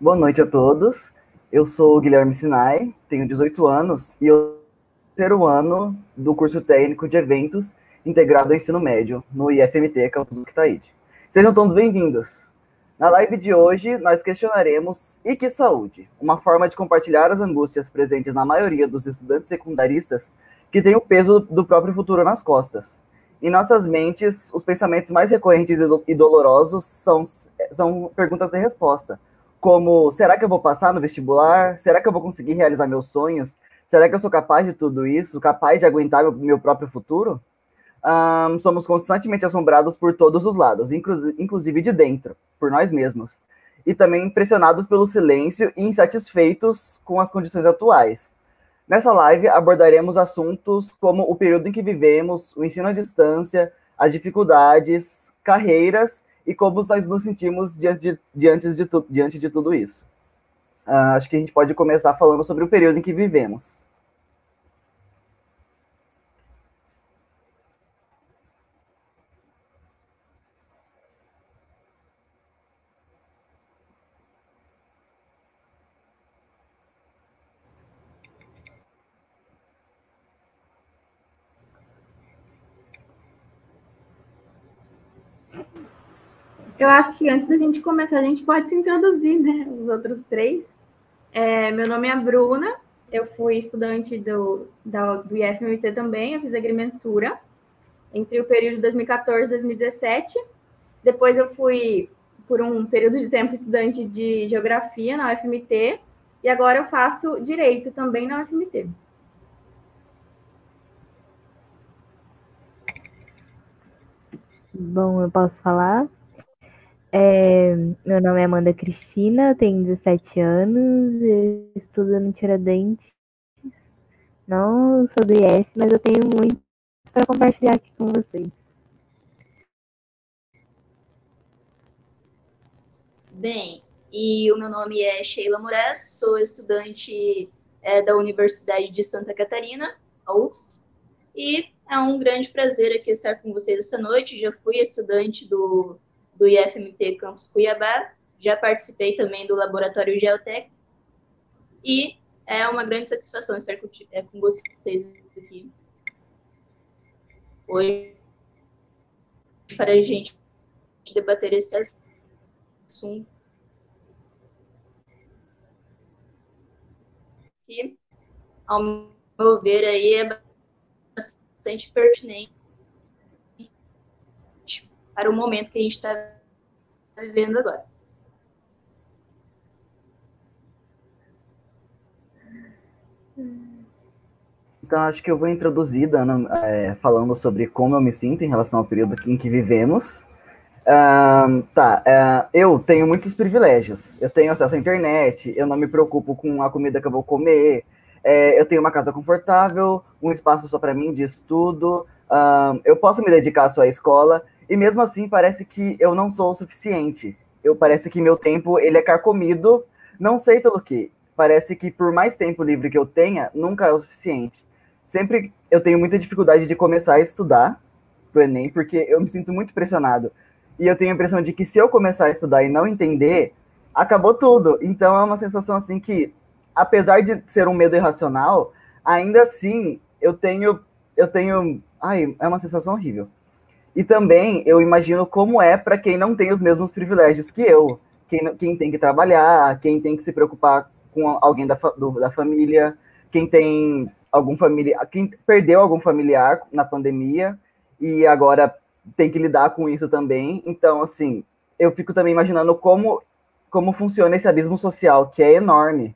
Boa noite a todos. Eu sou o Guilherme Sinai, tenho 18 anos e eu terceiro ano do curso técnico de eventos integrado ao ensino médio no IFMT Campus Itaíde. Sejam todos bem-vindos. Na live de hoje, nós questionaremos e que saúde, uma forma de compartilhar as angústias presentes na maioria dos estudantes secundaristas que têm o peso do próprio futuro nas costas. Em nossas mentes, os pensamentos mais recorrentes e dolorosos são, são perguntas sem resposta, como será que eu vou passar no vestibular? Será que eu vou conseguir realizar meus sonhos? Será que eu sou capaz de tudo isso? Capaz de aguentar meu, meu próprio futuro? Um, somos constantemente assombrados por todos os lados, inclusive de dentro, por nós mesmos. E também impressionados pelo silêncio e insatisfeitos com as condições atuais. Nessa live abordaremos assuntos como o período em que vivemos, o ensino à distância, as dificuldades, carreiras e como nós nos sentimos diante de, diante de, diante de tudo isso. Uh, acho que a gente pode começar falando sobre o período em que vivemos. Eu acho que antes da gente começar, a gente pode se introduzir, né? Os outros três. É, meu nome é Bruna, eu fui estudante do, da, do IFMT também, eu fiz agrimensura entre o período de 2014 e 2017. Depois eu fui, por um período de tempo, estudante de geografia na UFMT, e agora eu faço direito também na UFMT. Bom, eu posso falar? É, meu nome é Amanda Cristina, tenho 17 anos, estudo no Tiradentes. Não sou do IF, mas eu tenho muito para compartilhar aqui com vocês. Bem, e o meu nome é Sheila Moraes, sou estudante é, da Universidade de Santa Catarina, a e é um grande prazer aqui estar com vocês essa noite. Já fui estudante do do IFMT Campus Cuiabá, já participei também do Laboratório Geotec, e é uma grande satisfação estar com, é, com vocês aqui. Hoje para a gente debater esse assunto que, ao meu ver, aí é bastante pertinente para o momento que a gente está vivendo agora. Então, acho que eu vou introduzir, dando, é, falando sobre como eu me sinto em relação ao período em que vivemos. Um, tá, uh, eu tenho muitos privilégios. Eu tenho acesso à internet, eu não me preocupo com a comida que eu vou comer, é, eu tenho uma casa confortável, um espaço só para mim de estudo, um, eu posso me dedicar só à escola, e mesmo assim, parece que eu não sou o suficiente. Eu parece que meu tempo ele é carcomido, não sei pelo que. Parece que por mais tempo livre que eu tenha, nunca é o suficiente. Sempre eu tenho muita dificuldade de começar a estudar pro ENEM, porque eu me sinto muito pressionado. E eu tenho a impressão de que se eu começar a estudar e não entender, acabou tudo. Então é uma sensação assim que, apesar de ser um medo irracional, ainda assim eu tenho eu tenho, ai, é uma sensação horrível. E também eu imagino como é para quem não tem os mesmos privilégios que eu. Quem, quem tem que trabalhar, quem tem que se preocupar com alguém da, do, da família, quem tem algum familiar, quem perdeu algum familiar na pandemia e agora tem que lidar com isso também. Então, assim, eu fico também imaginando como, como funciona esse abismo social, que é enorme.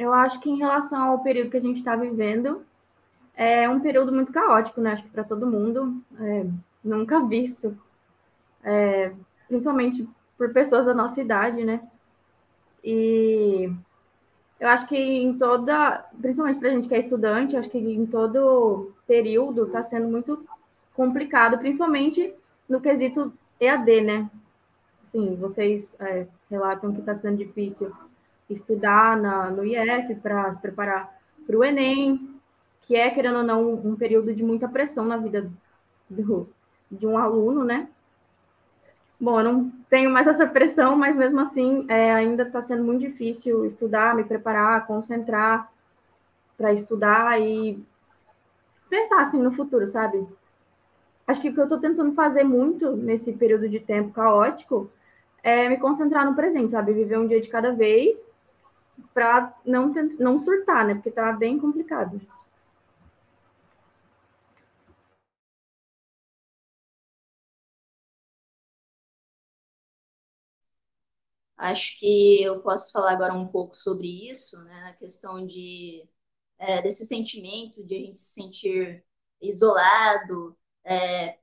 Eu acho que em relação ao período que a gente está vivendo, é um período muito caótico, né? Acho que para todo mundo, é, nunca visto, é, principalmente por pessoas da nossa idade, né? E eu acho que em toda, principalmente para a gente que é estudante, acho que em todo período está sendo muito complicado, principalmente no quesito EAD, né? sim, vocês é, relatam que está sendo difícil estudar na, no IF para se preparar para o Enem, que é, querendo ou não, um período de muita pressão na vida do, de um aluno, né? Bom, eu não tenho mais essa pressão, mas mesmo assim é, ainda está sendo muito difícil estudar, me preparar, concentrar para estudar e pensar assim no futuro, sabe? Acho que o que eu estou tentando fazer muito nesse período de tempo caótico é me concentrar no presente, sabe? Viver um dia de cada vez para não, não surtar, né? Porque tá bem complicado. Acho que eu posso falar agora um pouco sobre isso, né, a questão de, é, desse sentimento de a gente se sentir isolado, é,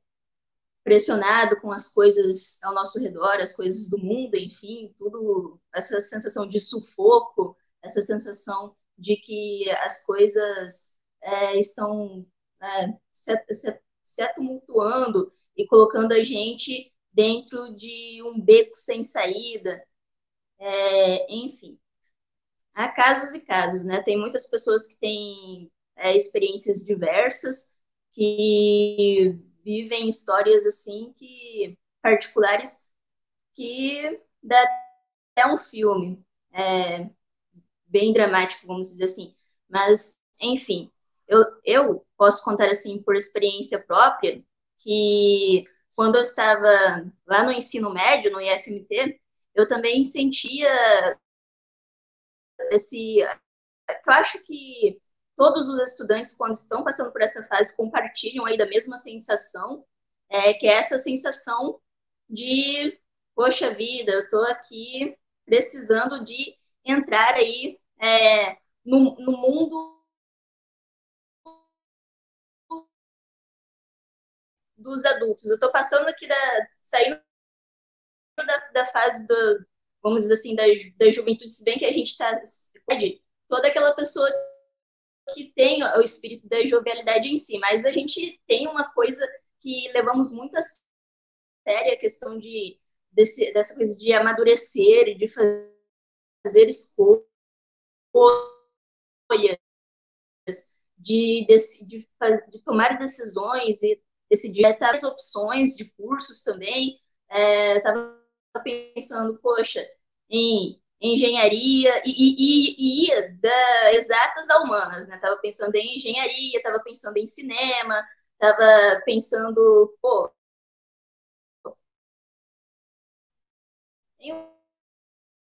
pressionado com as coisas ao nosso redor, as coisas do mundo, enfim, tudo, essa sensação de sufoco, essa sensação de que as coisas é, estão é, se, se, se tumultuando e colocando a gente dentro de um beco sem saída, é, enfim, há casos e casos, né? Tem muitas pessoas que têm é, experiências diversas, que vivem histórias assim que particulares que dá até um filme é, bem dramático, vamos dizer assim. Mas, enfim, eu, eu posso contar assim por experiência própria que quando eu estava lá no ensino médio, no IFMT, eu também sentia esse. Eu acho que todos os estudantes, quando estão passando por essa fase, compartilham aí da mesma sensação, é, que é essa sensação de, poxa vida, eu estou aqui precisando de entrar aí é, no, no mundo dos adultos. Eu estou passando aqui da, saindo da, da fase do, vamos dizer assim, da, da juventude, se bem que a gente está, toda aquela pessoa que tem o espírito da jovialidade em si, mas a gente tem uma coisa que levamos muito a sério, a questão de, desse, dessa coisa de amadurecer e de fazer escolhas, de, de, de, de tomar decisões e decidir as opções de cursos também. Estava é, pensando, poxa, em engenharia e, e, e ia da exatas a humanas, né? Tava pensando em engenharia, tava pensando em cinema, tava pensando, pô,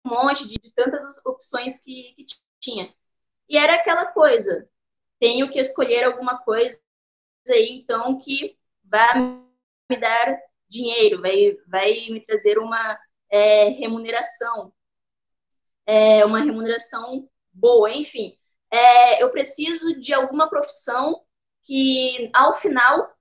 um monte de, de tantas opções que, que tinha. E era aquela coisa, tenho que escolher alguma coisa aí, então, que vai me dar dinheiro, vai, vai me trazer uma é, remuneração, é, uma remuneração boa, enfim. É, eu preciso de alguma profissão que, ao final,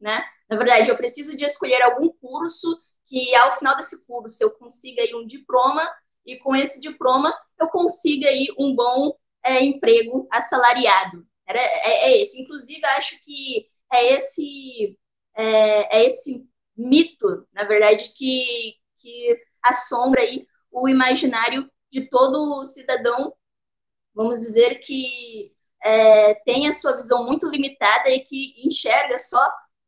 né, na verdade, eu preciso de escolher algum curso que, ao final desse curso, eu consiga aí um diploma e, com esse diploma, eu consiga aí um bom é, emprego assalariado. Era, é, é, esse. Inclusive, acho que é esse, é, é esse mito, na verdade, que, que assombra aí o imaginário de todo cidadão, vamos dizer, que é, tem a sua visão muito limitada e que enxerga só,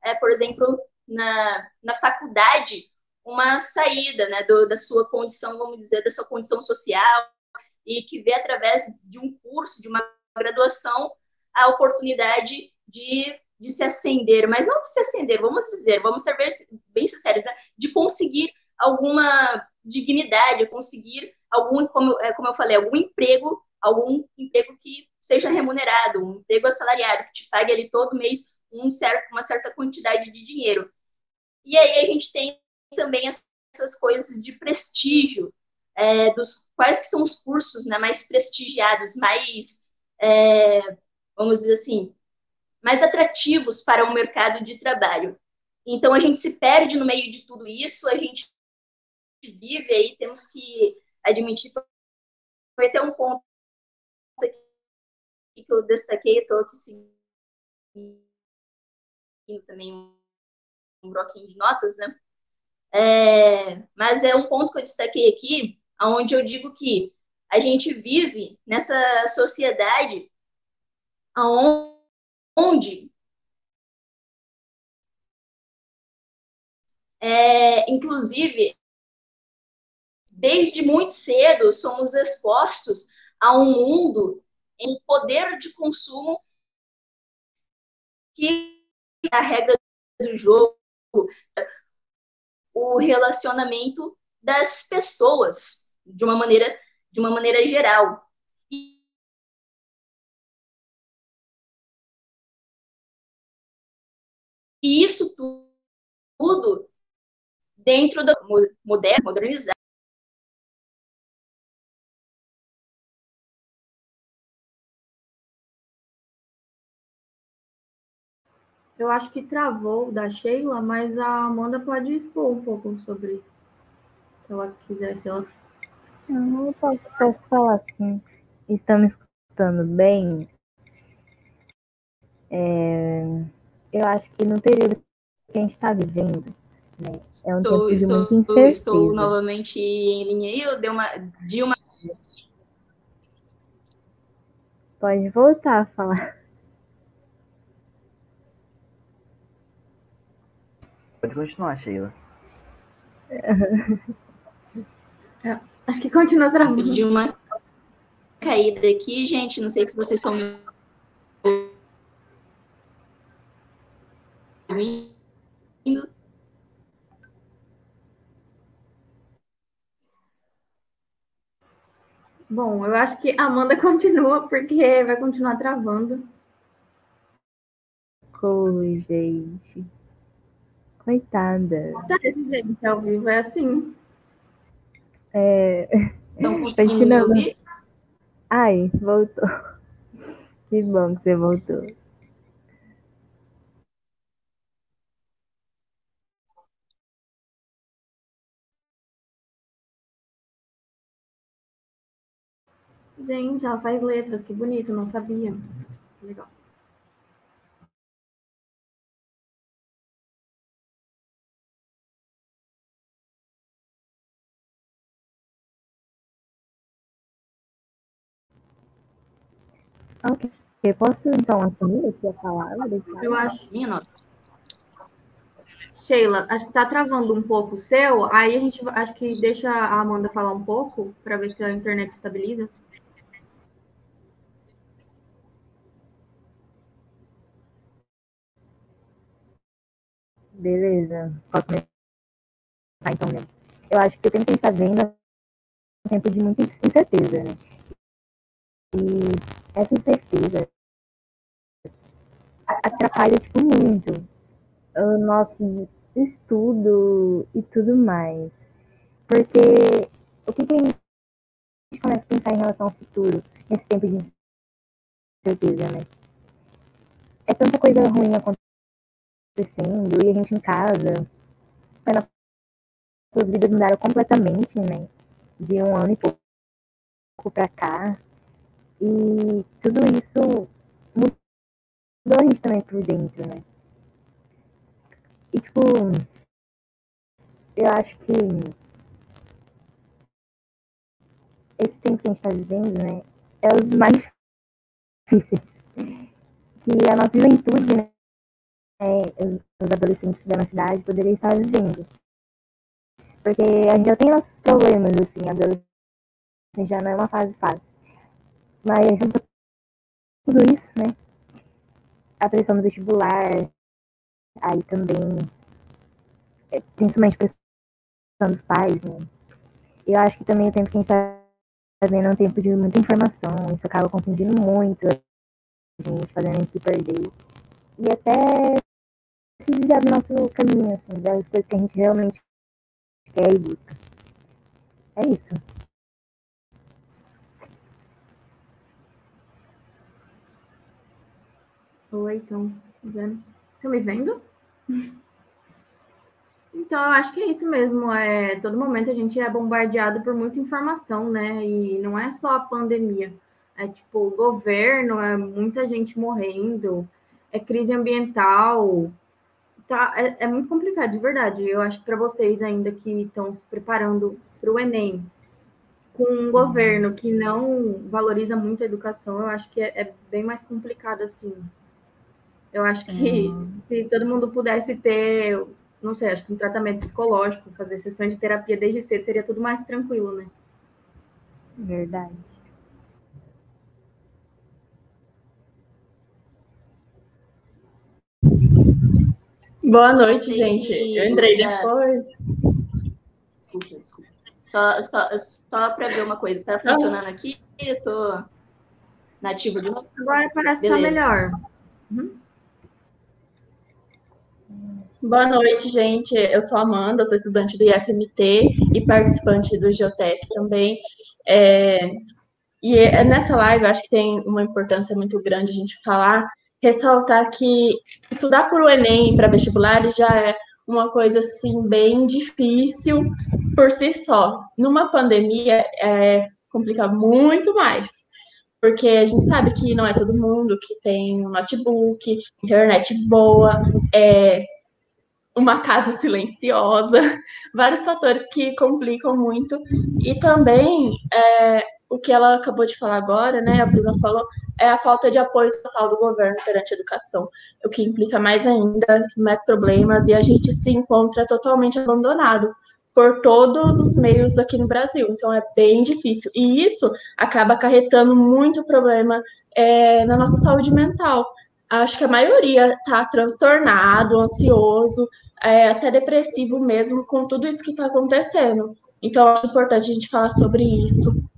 é, por exemplo, na, na faculdade, uma saída né, do, da sua condição, vamos dizer, da sua condição social, e que vê através de um curso, de uma graduação, a oportunidade de de se acender, mas não de se acender, vamos dizer, vamos ser bem sinceros, né? de conseguir alguma dignidade, conseguir algum, como, é, como eu falei, algum emprego, algum emprego que seja remunerado, um emprego assalariado, que te pague ali todo mês um certo, uma certa quantidade de dinheiro. E aí a gente tem também essas coisas de prestígio, é, dos quais que são os cursos né, mais prestigiados, mais, é, vamos dizer assim, mais atrativos para o mercado de trabalho. Então, a gente se perde no meio de tudo isso, a gente vive aí, temos que admitir, foi até um ponto que eu destaquei, estou aqui seguindo também um bloquinho de notas, né? É, mas é um ponto que eu destaquei aqui, onde eu digo que a gente vive nessa sociedade onde é, inclusive desde muito cedo somos expostos a um mundo em poder de consumo que a regra do jogo, o relacionamento das pessoas de uma maneira de uma maneira geral. E isso tudo dentro do moderno, modernizado. Eu acho que travou da Sheila, mas a Amanda pode expor um pouco sobre se ela quiser, se ela. Eu não posso, posso falar assim. Estão me escutando bem? É, eu acho que no período que a gente está vivendo, né, é um estou, tempo de estou. Estou novamente em linha aí, eu dei uma, de uma... Pode voltar a falar. Pode continuar, Sheila. É, acho que continua travando. De uma caída aqui, gente. Não sei se vocês estão me ouvindo. Bom, eu acho que a Amanda continua, porque vai continuar travando. Oi, gente. Coitada. Acontece, gente, ao vivo é assim. É. Não continuando. Ai, voltou. Que bom que você voltou. Gente, ela faz letras, que bonito, não sabia. Legal. Ok. Eu posso então assumir aqui a palavra? Eu acho. Sheila, acho que está travando um pouco o seu. Aí a gente acho que deixa a Amanda falar um pouco para ver se a internet estabiliza. Beleza. Posso começar então, né? Eu acho que o tempo que a gente está vendo é um tempo de muita incerteza, né? E essa incerteza atrapalha tipo, muito o nosso estudo e tudo mais. Porque o que, que a gente começa a pensar em relação ao futuro nesse tempo de incerteza, né? É tanta coisa ruim acontecendo e a gente em casa, as nossas vidas mudaram completamente, né? De um ano e pouco pra cá. E tudo isso mudou a gente também por dentro, né? E tipo, eu acho que esse tempo que a gente tá vivendo, né, é os mais difíceis. Que a nossa juventude, né, os, os adolescentes da nossa cidade poderiam estar vivendo. Porque a gente já tem nossos problemas, assim, a adolescência já não é uma fase fácil. Mas junto tudo isso, né? A pressão do vestibular, aí também, é, principalmente a pressão dos pais, né? Eu acho que também o tempo que a gente tá fazendo é um tempo de muita informação, isso acaba confundindo muito a gente, fazendo a gente se perder. E até se desviar do nosso caminho, assim, das coisas que a gente realmente quer e busca. É isso. Oi, então, vendo? Estão me vendo? Então, eu acho que é isso mesmo. É, todo momento a gente é bombardeado por muita informação, né? E não é só a pandemia. É tipo o governo, é muita gente morrendo, é crise ambiental, tá, é, é muito complicado, de verdade. Eu acho que para vocês ainda que estão se preparando para o Enem, com um governo que não valoriza muito a educação, eu acho que é, é bem mais complicado assim. Eu acho que uhum. se todo mundo pudesse ter, não sei, acho que um tratamento psicológico, fazer sessões de terapia desde cedo, seria tudo mais tranquilo, né? Verdade. Boa noite, gente. Eu entrei depois. Desculpa, desculpa. Só, só, só para ver uma coisa, tá funcionando aqui? Eu tô nativo de novo. Agora parece que tá melhor. Uhum. Boa noite, gente. Eu sou Amanda, sou estudante do IFMT e participante do Geotech também. É, e é, nessa live, acho que tem uma importância muito grande a gente falar, ressaltar que estudar para o Enem para vestibulares já é uma coisa assim bem difícil por si só. Numa pandemia é complica muito mais, porque a gente sabe que não é todo mundo que tem um notebook, internet boa, é uma casa silenciosa, vários fatores que complicam muito. E também é, o que ela acabou de falar agora, né, a Bruna falou, é a falta de apoio total do governo perante a educação, o que implica mais ainda, mais problemas, e a gente se encontra totalmente abandonado por todos os meios aqui no Brasil, então é bem difícil, e isso acaba acarretando muito problema é, na nossa saúde mental, acho que a maioria está transtornado, ansioso, é, até depressivo mesmo com tudo isso que está acontecendo, então é importante a gente falar sobre isso.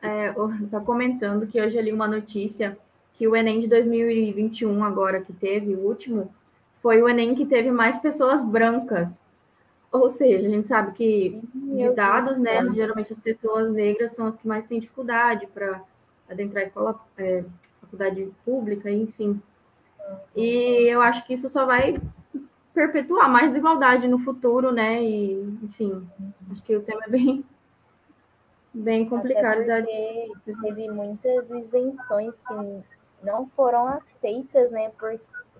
É, só comentando que hoje eu li uma notícia que o Enem de 2021, agora que teve, o último, foi o Enem que teve mais pessoas brancas. Ou seja, a gente sabe que de dados, né, geralmente as pessoas negras são as que mais têm dificuldade para adentrar a escola, é, faculdade pública, enfim. E eu acho que isso só vai perpetuar mais desigualdade no futuro, né? E, enfim, acho que o tema é bem bem complicado. Da... Teve muitas isenções que não foram aceitas, né, por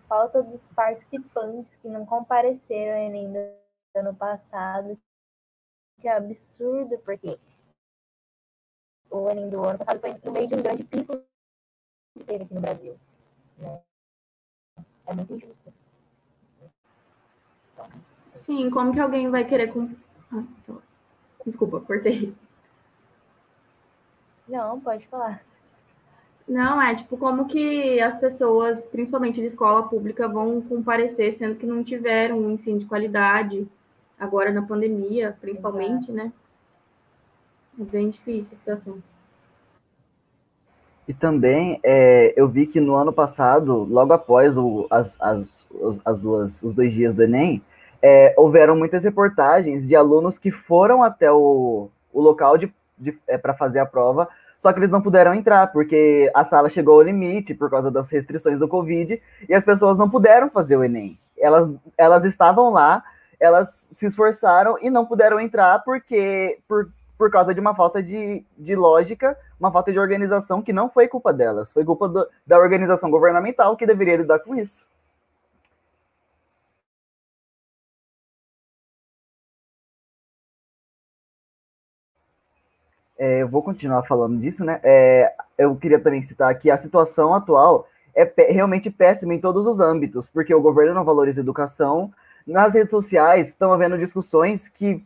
falta dos participantes que não compareceram Enem do ano passado. Que é absurdo, porque o Enem do ano passado foi no meio de um grande pico que teve aqui no Brasil. Né? É muito injusto. Sim, como que alguém vai querer. Com... Ah, Desculpa, cortei. Não, pode falar. Não, é tipo como que as pessoas, principalmente de escola pública, vão comparecer, sendo que não tiveram um ensino de qualidade agora na pandemia, principalmente, Exato. né? É bem difícil a situação. E também é, eu vi que no ano passado, logo após o, as, as, as duas, os dois dias do Enem, é, houveram muitas reportagens de alunos que foram até o, o local de é, para fazer a prova, só que eles não puderam entrar, porque a sala chegou ao limite por causa das restrições do Covid, e as pessoas não puderam fazer o Enem. Elas, elas estavam lá, elas se esforçaram e não puderam entrar porque por, por causa de uma falta de, de lógica, uma falta de organização que não foi culpa delas, foi culpa do, da organização governamental que deveria lidar com isso. é, eu vou continuar falando disso, né? É, eu queria também citar que a situação atual é realmente péssima em todos os âmbitos, porque o governo não valoriza a educação. Nas redes sociais estão havendo discussões que,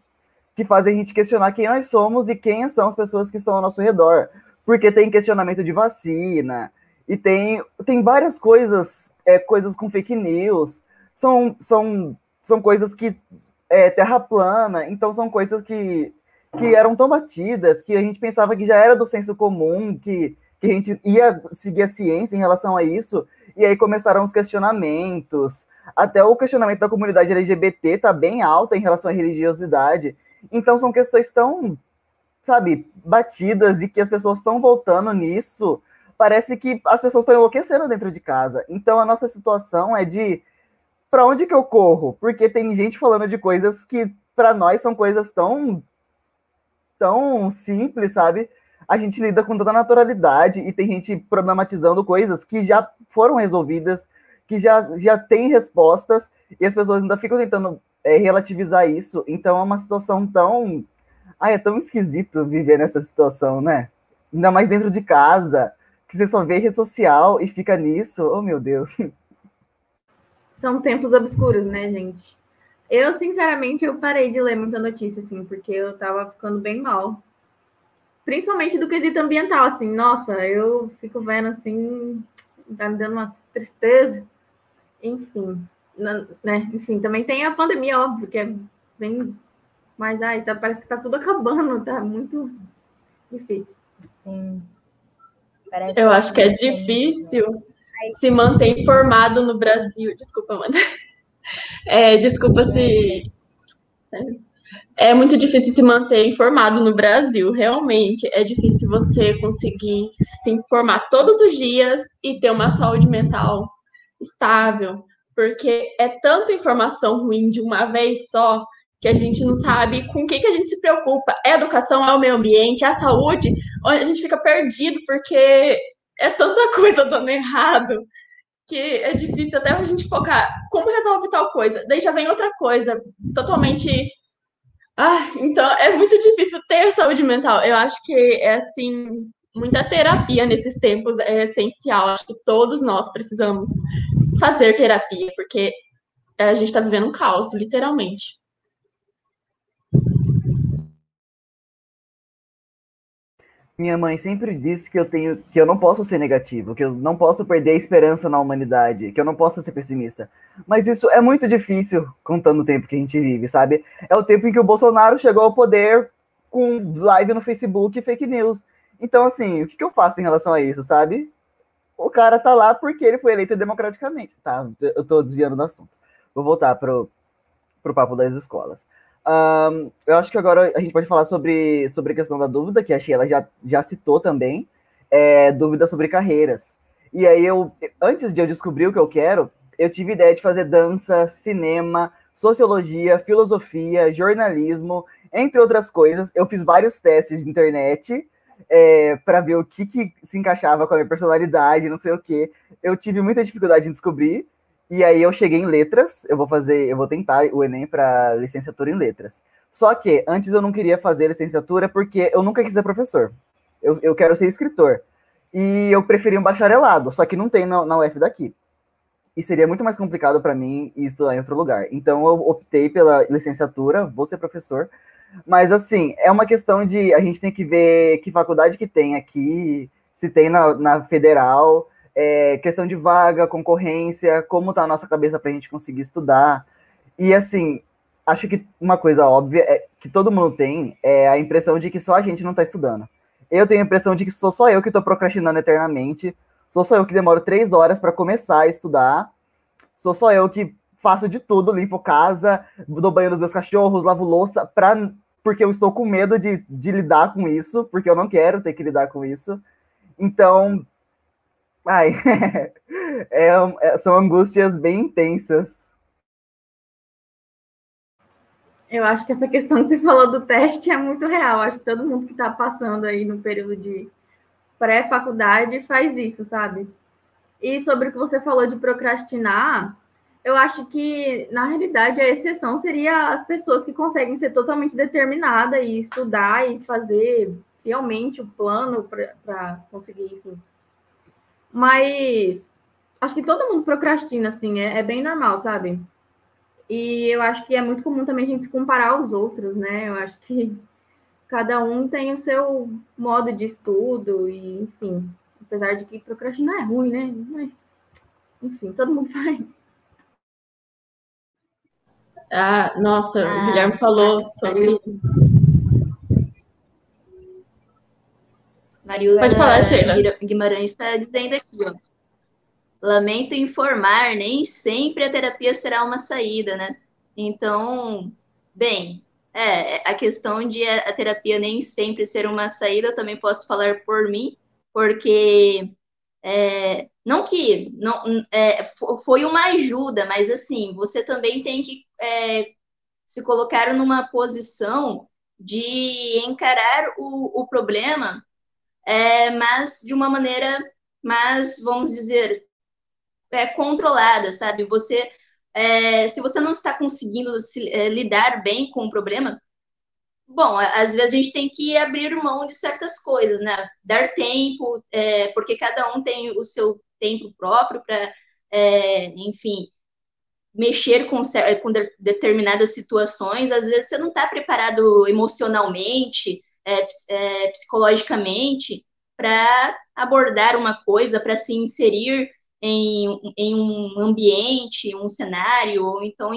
que fazem a gente questionar quem nós somos e quem são as pessoas que estão ao nosso redor. Porque tem questionamento de vacina, e tem, tem várias coisas, é, coisas com fake news, são, são, são coisas que. É, terra plana, então são coisas que que eram tão batidas que a gente pensava que já era do senso comum, que, que a gente ia seguir a ciência em relação a isso, e aí começaram os questionamentos. Até o questionamento da comunidade LGBT está bem alta em relação à religiosidade. Então são questões tão, sabe, batidas e que as pessoas estão voltando nisso. Parece que as pessoas estão enlouquecendo dentro de casa. Então a nossa situação é de para onde que eu corro? Porque tem gente falando de coisas que para nós são coisas tão tão simples, sabe? a gente lida com toda naturalidade e tem gente problematizando coisas que já foram resolvidas, que já, já tem respostas, e as pessoas ainda ficam tentando é, relativizar isso. Então é uma situação tão. Ai, é tão esquisito viver nessa situação, né? Ainda mais dentro de casa, que você só vê rede social e fica nisso. Oh, meu Deus. São tempos obscuros, né, gente? Eu, sinceramente, eu parei de ler muita notícia, assim, porque eu tava ficando bem mal. Principalmente do quesito ambiental, assim. Nossa, eu fico vendo, assim, tá me dando uma tristeza. Enfim, né? Enfim, também tem a pandemia, óbvio, que é bem... Mas, ai, tá, parece que tá tudo acabando, tá muito difícil. Sim. Parece eu acho que é difícil se manter informado no Brasil. Desculpa, Amanda. É, desculpa se. É muito difícil se manter informado no Brasil, realmente. É difícil você conseguir se informar todos os dias e ter uma saúde mental estável, porque é tanta informação ruim de uma vez só que a gente não sabe com o que, que a gente se preocupa. É a educação, é o meio ambiente, é a saúde, a gente fica perdido porque é tanta coisa dando errado que é difícil até a gente focar como resolve tal coisa. Daí já vem outra coisa totalmente. Ah, então é muito difícil ter saúde mental. Eu acho que é assim, muita terapia nesses tempos é essencial. Acho que todos nós precisamos fazer terapia, porque a gente está vivendo um caos, literalmente. Minha mãe sempre disse que eu tenho que eu não posso ser negativo, que eu não posso perder a esperança na humanidade, que eu não posso ser pessimista. Mas isso é muito difícil contando o tempo que a gente vive, sabe? É o tempo em que o Bolsonaro chegou ao poder com live no Facebook e fake news. Então, assim, o que, que eu faço em relação a isso, sabe? O cara tá lá porque ele foi eleito democraticamente. Tá, eu tô desviando do assunto. Vou voltar pro, pro papo das escolas. Um, eu acho que agora a gente pode falar sobre, sobre a questão da dúvida, que a Sheila já, já citou também, é, dúvida sobre carreiras. E aí eu, antes de eu descobrir o que eu quero, eu tive ideia de fazer dança, cinema, sociologia, filosofia, jornalismo, entre outras coisas. Eu fiz vários testes de internet é, para ver o que, que se encaixava com a minha personalidade, não sei o que. Eu tive muita dificuldade em descobrir, e aí eu cheguei em letras, eu vou fazer, eu vou tentar o Enem para licenciatura em letras. Só que antes eu não queria fazer licenciatura porque eu nunca quis ser professor. Eu, eu quero ser escritor. E eu preferi um bacharelado, só que não tem na, na UF daqui. E seria muito mais complicado para mim estudar em outro lugar. Então eu optei pela licenciatura, vou ser professor. Mas assim, é uma questão de a gente tem que ver que faculdade que tem aqui, se tem na, na federal, é, questão de vaga, concorrência, como tá a nossa cabeça para a gente conseguir estudar. E assim, acho que uma coisa óbvia é que todo mundo tem é a impressão de que só a gente não está estudando. Eu tenho a impressão de que sou só eu que estou procrastinando eternamente, sou só eu que demoro três horas para começar a estudar, sou só eu que faço de tudo, limpo casa, dou banho nos meus cachorros, lavo louça, pra, porque eu estou com medo de, de lidar com isso, porque eu não quero ter que lidar com isso. Então, Ai, é, é, são angústias bem intensas. Eu acho que essa questão que você falou do teste é muito real. Acho que todo mundo que está passando aí no período de pré-faculdade faz isso, sabe? E sobre o que você falou de procrastinar, eu acho que, na realidade, a exceção seria as pessoas que conseguem ser totalmente determinada e estudar e fazer fielmente o plano para conseguir, enfim, mas acho que todo mundo procrastina, assim, é, é, bem normal, sabe? E eu acho que é muito comum também a gente se comparar aos outros, né? Eu acho que cada um tem o seu modo de estudo, e enfim, apesar de que procrastinar é ruim, né? Mas, enfim, todo mundo faz. Ah, nossa, ah, o Guilherme falou sobre Marilda Pode falar, Sheila. Guimarães está dizendo aqui, ó. Lamento informar, nem sempre a terapia será uma saída, né? Então, bem, é, a questão de a, terapia nem sempre ser uma saída, eu também posso falar por mim, porque é, não que não é, foi uma ajuda, mas assim, você também tem que é, se colocar numa posição de encarar o, o problema é, mas de uma maneira mais, vamos dizer, é, controlada, sabe? Você, é, se você não está conseguindo se, é, lidar bem com o problema, bom, às vezes a gente tem que abrir mão de certas coisas, né? Dar tempo, é, porque cada um tem o seu tempo próprio para, é, enfim, mexer com, com de, determinadas situações. Às vezes você não está preparado emocionalmente, é, é, psicologicamente, para abordar uma coisa, para se inserir em, em um ambiente, um cenário, ou então,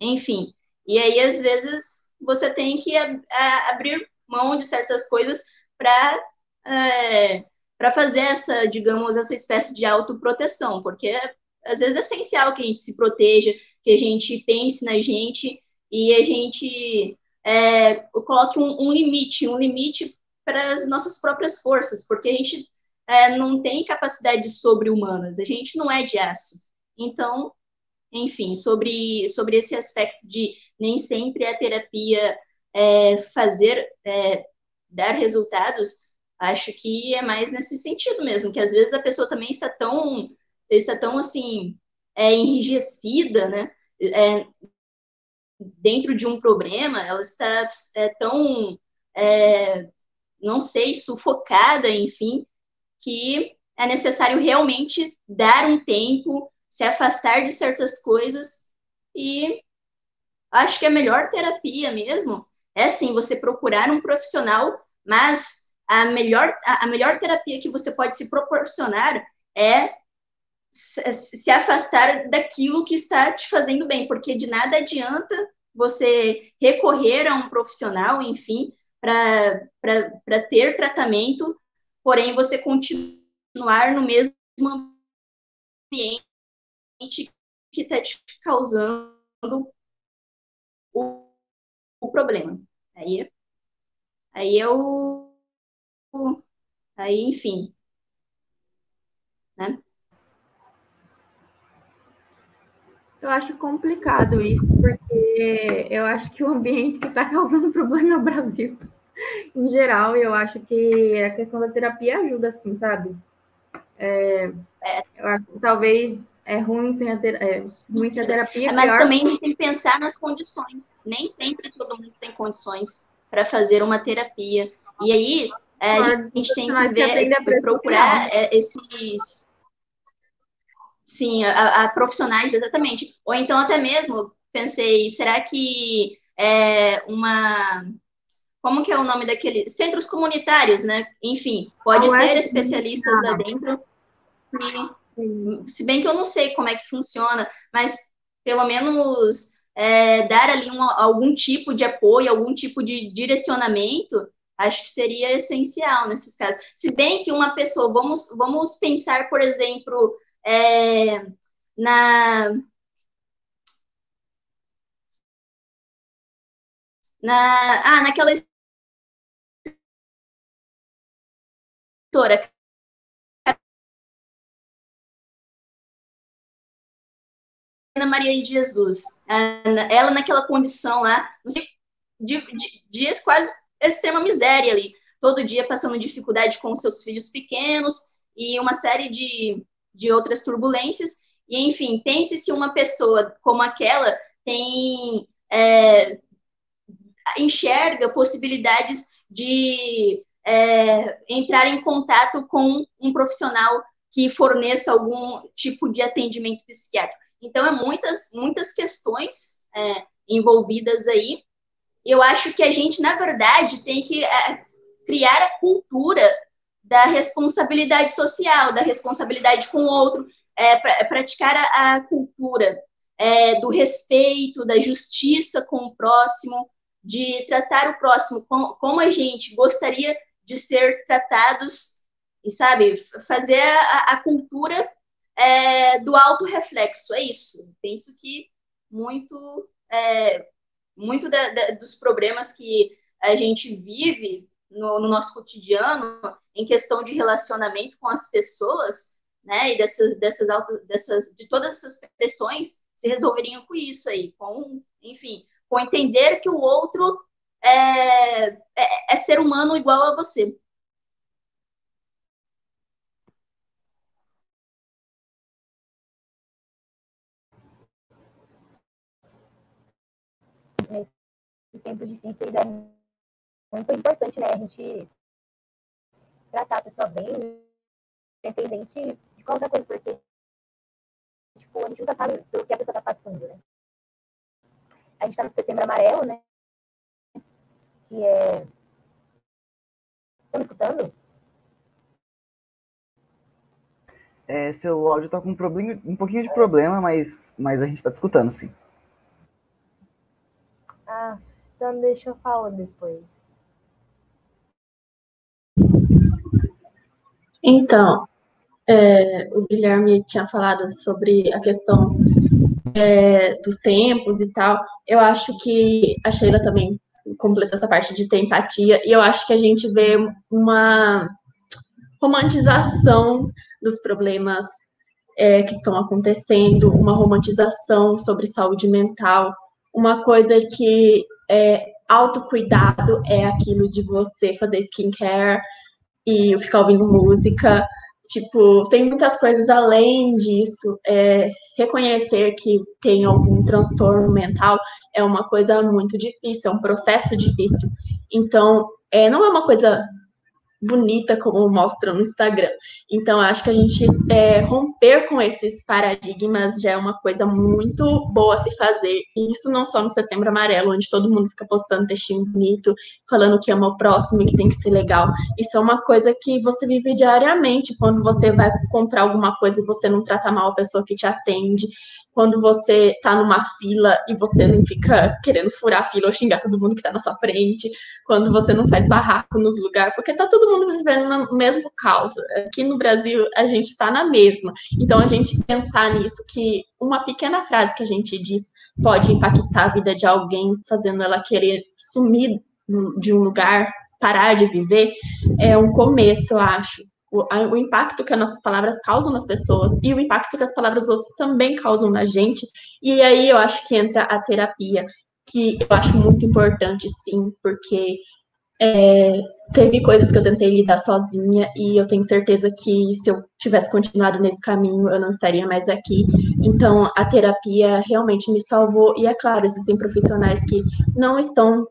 enfim. E aí, às vezes, você tem que a, a, abrir mão de certas coisas para é, para fazer essa, digamos, essa espécie de autoproteção, porque às vezes é essencial que a gente se proteja, que a gente pense na gente e a gente é, coloque um, um, limite, um limite para as nossas próprias forças, porque a gente é, não tem capacidades sobre-humanas, a gente não é de aço. Então, enfim, sobre, sobre esse aspecto de nem sempre a terapia é, fazer, é, dar resultados, acho que é mais nesse sentido mesmo, que às vezes a pessoa também está tão, está tão assim, é, enrijecida, né? É, dentro de um problema, ela está é, tão, é, não sei, sufocada, enfim, que é necessário realmente dar um tempo, se afastar de certas coisas e acho que a melhor terapia mesmo é sim você procurar um profissional, mas a melhor, a melhor terapia que você pode se proporcionar é se afastar daquilo que está te fazendo bem, porque de nada adianta você recorrer a um profissional, enfim, para ter tratamento porém você continuar no mesmo ambiente que está te causando o, o problema. Aí, aí eu, aí, enfim, né? Eu acho complicado isso, porque eu acho que o ambiente que está causando problema é o Brasil em geral, eu acho que a questão da terapia ajuda, assim, sabe? É, eu acho que talvez é ruim sem a, ter, é, ruim sem a terapia. É, mas pior... também a gente tem que pensar nas condições. Nem sempre todo mundo tem condições para fazer uma terapia. E aí é, a gente tem que ver, que procurar é, esses. Sim, a, a, profissionais, exatamente. Ou então, até mesmo, pensei, será que é uma como que é o nome daquele? Centros comunitários, né? Enfim, pode ah, ter especialistas lá dentro. se bem que eu não sei como é que funciona, mas pelo menos é, dar ali um, algum tipo de apoio, algum tipo de direcionamento, acho que seria essencial nesses casos. Se bem que uma pessoa, vamos, vamos pensar, por exemplo, é, na na, ah, naquela escritora Ana Maria de Jesus. Ela naquela condição lá, de, de, dias quase extrema miséria ali, todo dia passando dificuldade com seus filhos pequenos e uma série de, de outras turbulências. E, enfim, pense se uma pessoa como aquela tem é, enxerga possibilidades de é, entrar em contato com um profissional que forneça algum tipo de atendimento psiquiátrico. Então, é muitas, muitas questões é, envolvidas aí. Eu acho que a gente, na verdade, tem que é, criar a cultura da responsabilidade social, da responsabilidade com o outro, é, pra, praticar a, a cultura é, do respeito, da justiça com o próximo, de tratar o próximo como, como a gente gostaria de ser tratados e, sabe, fazer a, a cultura é, do auto-reflexo, é isso. Penso que muito, é, muito da, da, dos problemas que a gente vive no, no, nosso cotidiano, em questão de relacionamento com as pessoas, né, e dessas, dessas, auto, dessas, de todas essas pressões, se resolveriam com isso aí, com, enfim, com entender que o outro é, é, é ser humano igual a você. Nesses tempos difíceis é muito importante, né? A gente tratar a pessoa bem, independente de qualquer coisa, porque tipo, a gente nunca sabe do que a pessoa está passando, né? A gente está no setembro amarelo, né? Que é. Estão me escutando? É, seu áudio tá com um, problema, um pouquinho de problema, mas, mas a gente tá te escutando, sim. Ah, então deixa eu falar depois. Então, é, o Guilherme tinha falado sobre a questão é, dos tempos e tal. Eu acho que a Sheila também completa essa parte de ter empatia, e eu acho que a gente vê uma romantização dos problemas é, que estão acontecendo, uma romantização sobre saúde mental, uma coisa que é, autocuidado é aquilo de você fazer skincare e ficar ouvindo música, Tipo, tem muitas coisas além disso. É, reconhecer que tem algum transtorno mental é uma coisa muito difícil, é um processo difícil. Então, é, não é uma coisa bonita como mostra no Instagram. Então, acho que a gente é, romper com esses paradigmas já é uma coisa muito boa a se fazer. E isso não só no Setembro Amarelo, onde todo mundo fica postando textinho bonito, falando que ama o próximo e que tem que ser legal. Isso é uma coisa que você vive diariamente quando você vai comprar alguma coisa e você não trata mal a pessoa que te atende quando você tá numa fila e você não fica querendo furar a fila ou xingar todo mundo que tá na sua frente, quando você não faz barraco nos lugares, porque tá todo mundo vivendo no mesmo caos. Aqui no Brasil a gente tá na mesma. Então a gente pensar nisso que uma pequena frase que a gente diz pode impactar a vida de alguém, fazendo ela querer sumir de um lugar, parar de viver, é um começo, eu acho o, a, o impacto que as nossas palavras causam nas pessoas e o impacto que as palavras dos outros também causam na gente. E aí eu acho que entra a terapia, que eu acho muito importante, sim, porque é, teve coisas que eu tentei lidar sozinha e eu tenho certeza que se eu tivesse continuado nesse caminho eu não estaria mais aqui. Então a terapia realmente me salvou e é claro existem profissionais que não estão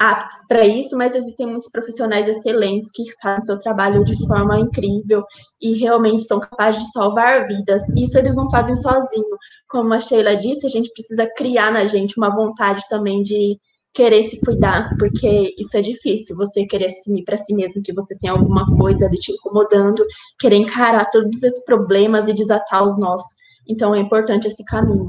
aptos para isso, mas existem muitos profissionais excelentes que fazem seu trabalho de forma incrível e realmente são capazes de salvar vidas. Isso eles não fazem sozinho. Como a Sheila disse, a gente precisa criar na gente uma vontade também de querer se cuidar, porque isso é difícil, você querer assumir para si mesmo que você tem alguma coisa ali te incomodando, querer encarar todos esses problemas e desatar os nós. Então é importante esse caminho.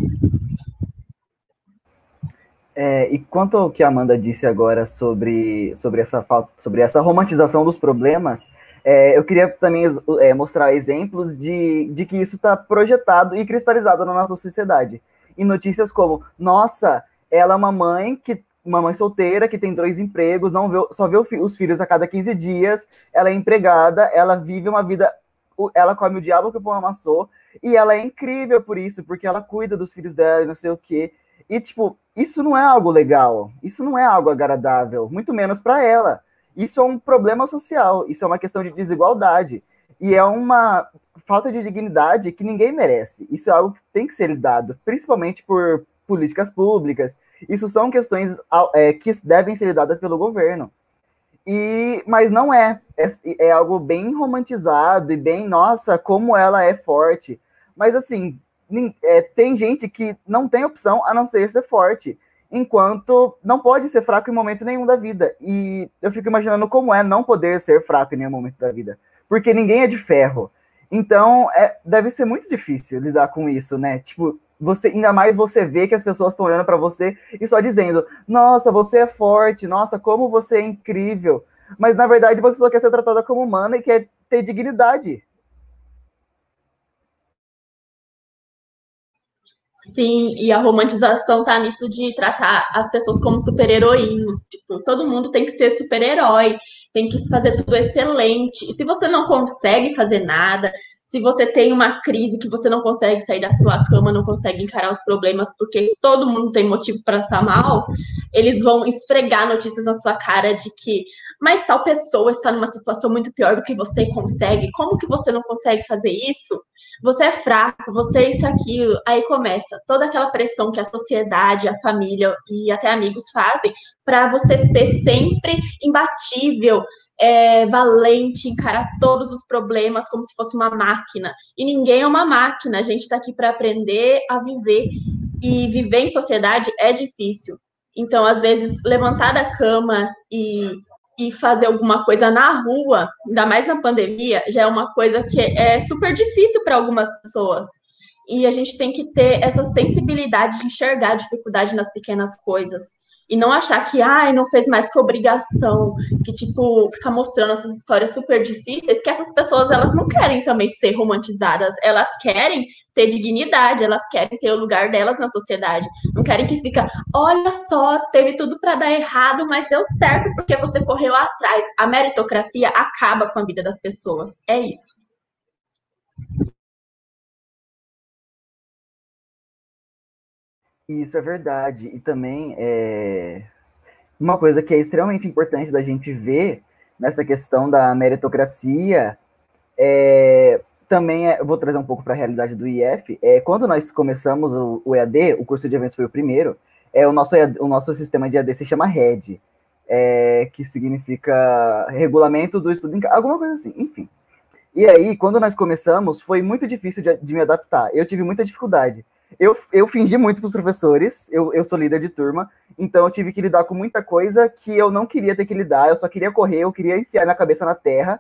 É, e quanto ao que a Amanda disse agora sobre, sobre, essa, sobre essa romantização dos problemas, é, eu queria também é, mostrar exemplos de, de que isso está projetado e cristalizado na nossa sociedade. E notícias como, nossa, ela é uma mãe que uma mãe solteira que tem dois empregos, não vê, só vê os filhos a cada 15 dias, ela é empregada, ela vive uma vida, ela come o diabo que o pão amassou, e ela é incrível por isso, porque ela cuida dos filhos dela e não sei o quê. E, tipo, isso não é algo legal, isso não é algo agradável, muito menos para ela. Isso é um problema social, isso é uma questão de desigualdade. E é uma falta de dignidade que ninguém merece. Isso é algo que tem que ser lidado, principalmente por políticas públicas. Isso são questões é, que devem ser lidadas pelo governo. E, mas não é. é. É algo bem romantizado e bem, nossa, como ela é forte. Mas assim, é, tem gente que não tem opção a não ser ser forte, enquanto não pode ser fraco em momento nenhum da vida. E eu fico imaginando como é não poder ser fraco em nenhum momento da vida, porque ninguém é de ferro. Então, é, deve ser muito difícil lidar com isso, né? Tipo, você ainda mais você vê que as pessoas estão olhando para você e só dizendo: "Nossa, você é forte, nossa, como você é incrível". Mas na verdade você só quer ser tratada como humana e quer ter dignidade. Sim, e a romantização tá nisso de tratar as pessoas como super-heroínos. Tipo, todo mundo tem que ser super-herói, tem que fazer tudo excelente. E se você não consegue fazer nada, se você tem uma crise que você não consegue sair da sua cama, não consegue encarar os problemas, porque todo mundo tem motivo para estar mal, eles vão esfregar notícias na sua cara de que, mas tal pessoa está numa situação muito pior do que você consegue, como que você não consegue fazer isso? você é fraco, você é isso aquilo. Aí começa toda aquela pressão que a sociedade, a família e até amigos fazem para você ser sempre imbatível, é, valente, encarar todos os problemas como se fosse uma máquina. E ninguém é uma máquina, a gente está aqui para aprender a viver. E viver em sociedade é difícil. Então, às vezes, levantar da cama e, e fazer alguma coisa na rua, ainda mais na pandemia, já é uma coisa que é super difícil para algumas pessoas. E a gente tem que ter essa sensibilidade de enxergar a dificuldade nas pequenas coisas e não achar que, ai, não fez mais que obrigação, que, tipo, ficar mostrando essas histórias super difíceis, que essas pessoas, elas não querem também ser romantizadas, elas querem ter dignidade, elas querem ter o lugar delas na sociedade, não querem que fica, olha só, teve tudo para dar errado, mas deu certo porque você correu atrás. A meritocracia acaba com a vida das pessoas, é isso. Isso é verdade. E também é uma coisa que é extremamente importante da gente ver nessa questão da meritocracia é, também é, vou trazer um pouco para a realidade do IF. É, quando nós começamos o, o, EAD, o curso de eventos foi o primeiro, é, o, nosso o nosso sistema de EAD se chama RED, é, que significa Regulamento do Estudo em alguma coisa assim, enfim. E aí, quando nós começamos, foi muito difícil de, de me adaptar. Eu tive muita dificuldade. Eu, eu fingi muito para os professores, eu, eu sou líder de turma, então eu tive que lidar com muita coisa que eu não queria ter que lidar, eu só queria correr, eu queria enfiar minha cabeça na terra.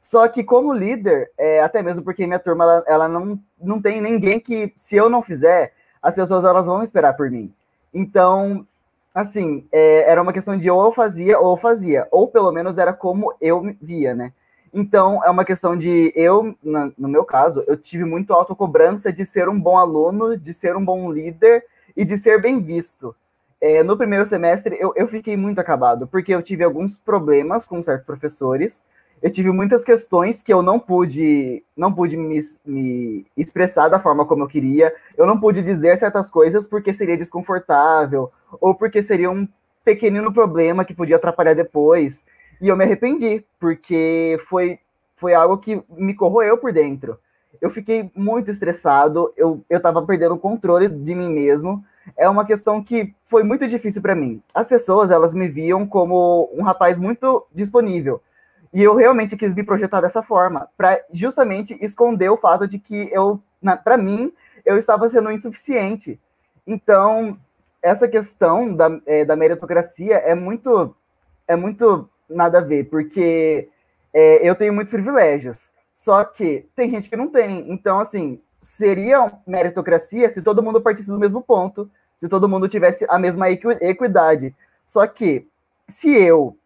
Só que como líder, é, até mesmo porque minha turma ela, ela, não, não tem ninguém que, se eu não fizer, as pessoas elas vão esperar por mim. Então, assim, é, era uma questão de ou eu fazia ou eu fazia, ou pelo menos era como eu via, né? Então, é uma questão de eu, no meu caso, eu tive muito autocobrança de ser um bom aluno, de ser um bom líder e de ser bem visto. É, no primeiro semestre, eu, eu fiquei muito acabado, porque eu tive alguns problemas com certos professores, eu tive muitas questões que eu não pude, não pude me, me expressar da forma como eu queria, eu não pude dizer certas coisas porque seria desconfortável, ou porque seria um pequenino problema que podia atrapalhar depois. E eu me arrependi, porque foi, foi algo que me corroeu por dentro. Eu fiquei muito estressado, eu, eu tava perdendo o controle de mim mesmo. É uma questão que foi muito difícil para mim. As pessoas, elas me viam como um rapaz muito disponível. E eu realmente quis me projetar dessa forma, para justamente esconder o fato de que eu, para mim, eu estava sendo insuficiente. Então, essa questão da, é, da meritocracia é muito, é muito nada a ver, porque é, eu tenho muitos privilégios. Só que tem gente que não tem. Então, assim, seria meritocracia se todo mundo partisse do mesmo ponto, se todo mundo tivesse a mesma equidade. Só que, se eu,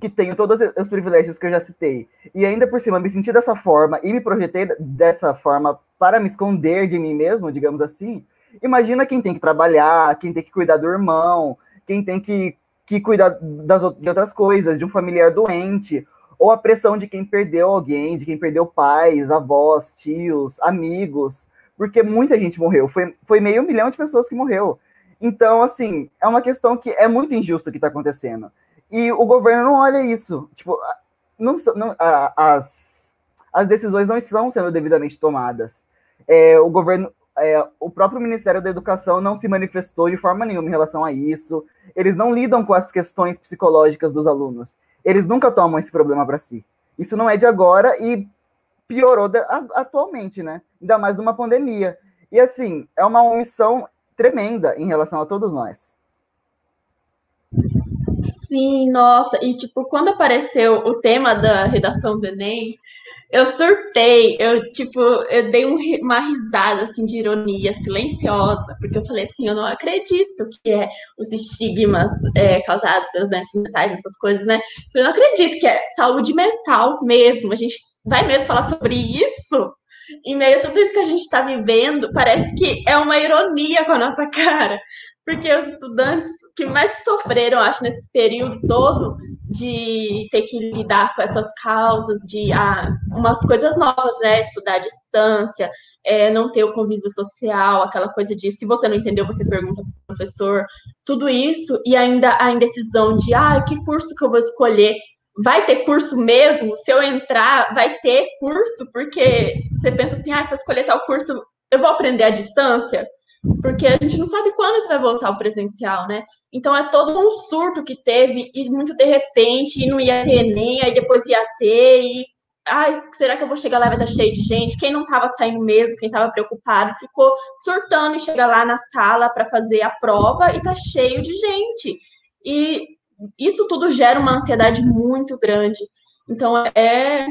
que tenho todos os privilégios que eu já citei, e ainda por cima me senti dessa forma e me projetei dessa forma para me esconder de mim mesmo, digamos assim, imagina quem tem que trabalhar, quem tem que cuidar do irmão, quem tem que que cuida das, de outras coisas, de um familiar doente, ou a pressão de quem perdeu alguém, de quem perdeu pais, avós, tios, amigos, porque muita gente morreu, foi, foi meio milhão de pessoas que morreu. Então, assim, é uma questão que é muito injusto o que está acontecendo. E o governo não olha isso. Tipo, não, não, as, as decisões não estão sendo devidamente tomadas. É, o governo, é, o próprio Ministério da Educação não se manifestou de forma nenhuma em relação a isso. Eles não lidam com as questões psicológicas dos alunos. Eles nunca tomam esse problema para si. Isso não é de agora e piorou a, atualmente, né? Ainda mais numa pandemia. E assim, é uma omissão tremenda em relação a todos nós. Sim, nossa, e tipo, quando apareceu o tema da redação do Enem, eu surtei, eu, tipo, eu dei um, uma risada, assim, de ironia silenciosa, porque eu falei assim, eu não acredito que é os estigmas é, causados pelas doenças mentais, essas coisas, né? Eu não acredito que é saúde mental mesmo, a gente vai mesmo falar sobre isso? Em meio a tudo isso que a gente está vivendo, parece que é uma ironia com a nossa cara porque os estudantes que mais sofreram, acho, nesse período todo de ter que lidar com essas causas, de ah, umas coisas novas, né? Estudar à distância, é, não ter o convívio social, aquela coisa de se você não entendeu, você pergunta para o professor, tudo isso, e ainda a indecisão de ah, que curso que eu vou escolher. vai ter curso mesmo? Se eu entrar, vai ter curso? Porque você pensa assim, ah, se eu escolher tal curso, eu vou aprender à distância? Porque a gente não sabe quando que vai voltar o presencial, né? Então é todo um surto que teve, e muito de repente, e não ia ter nem, aí depois ia ter, e ai, será que eu vou chegar lá e vai estar cheio de gente? Quem não estava saindo mesmo, quem estava preocupado, ficou surtando e chega lá na sala para fazer a prova e tá cheio de gente. E isso tudo gera uma ansiedade muito grande. Então é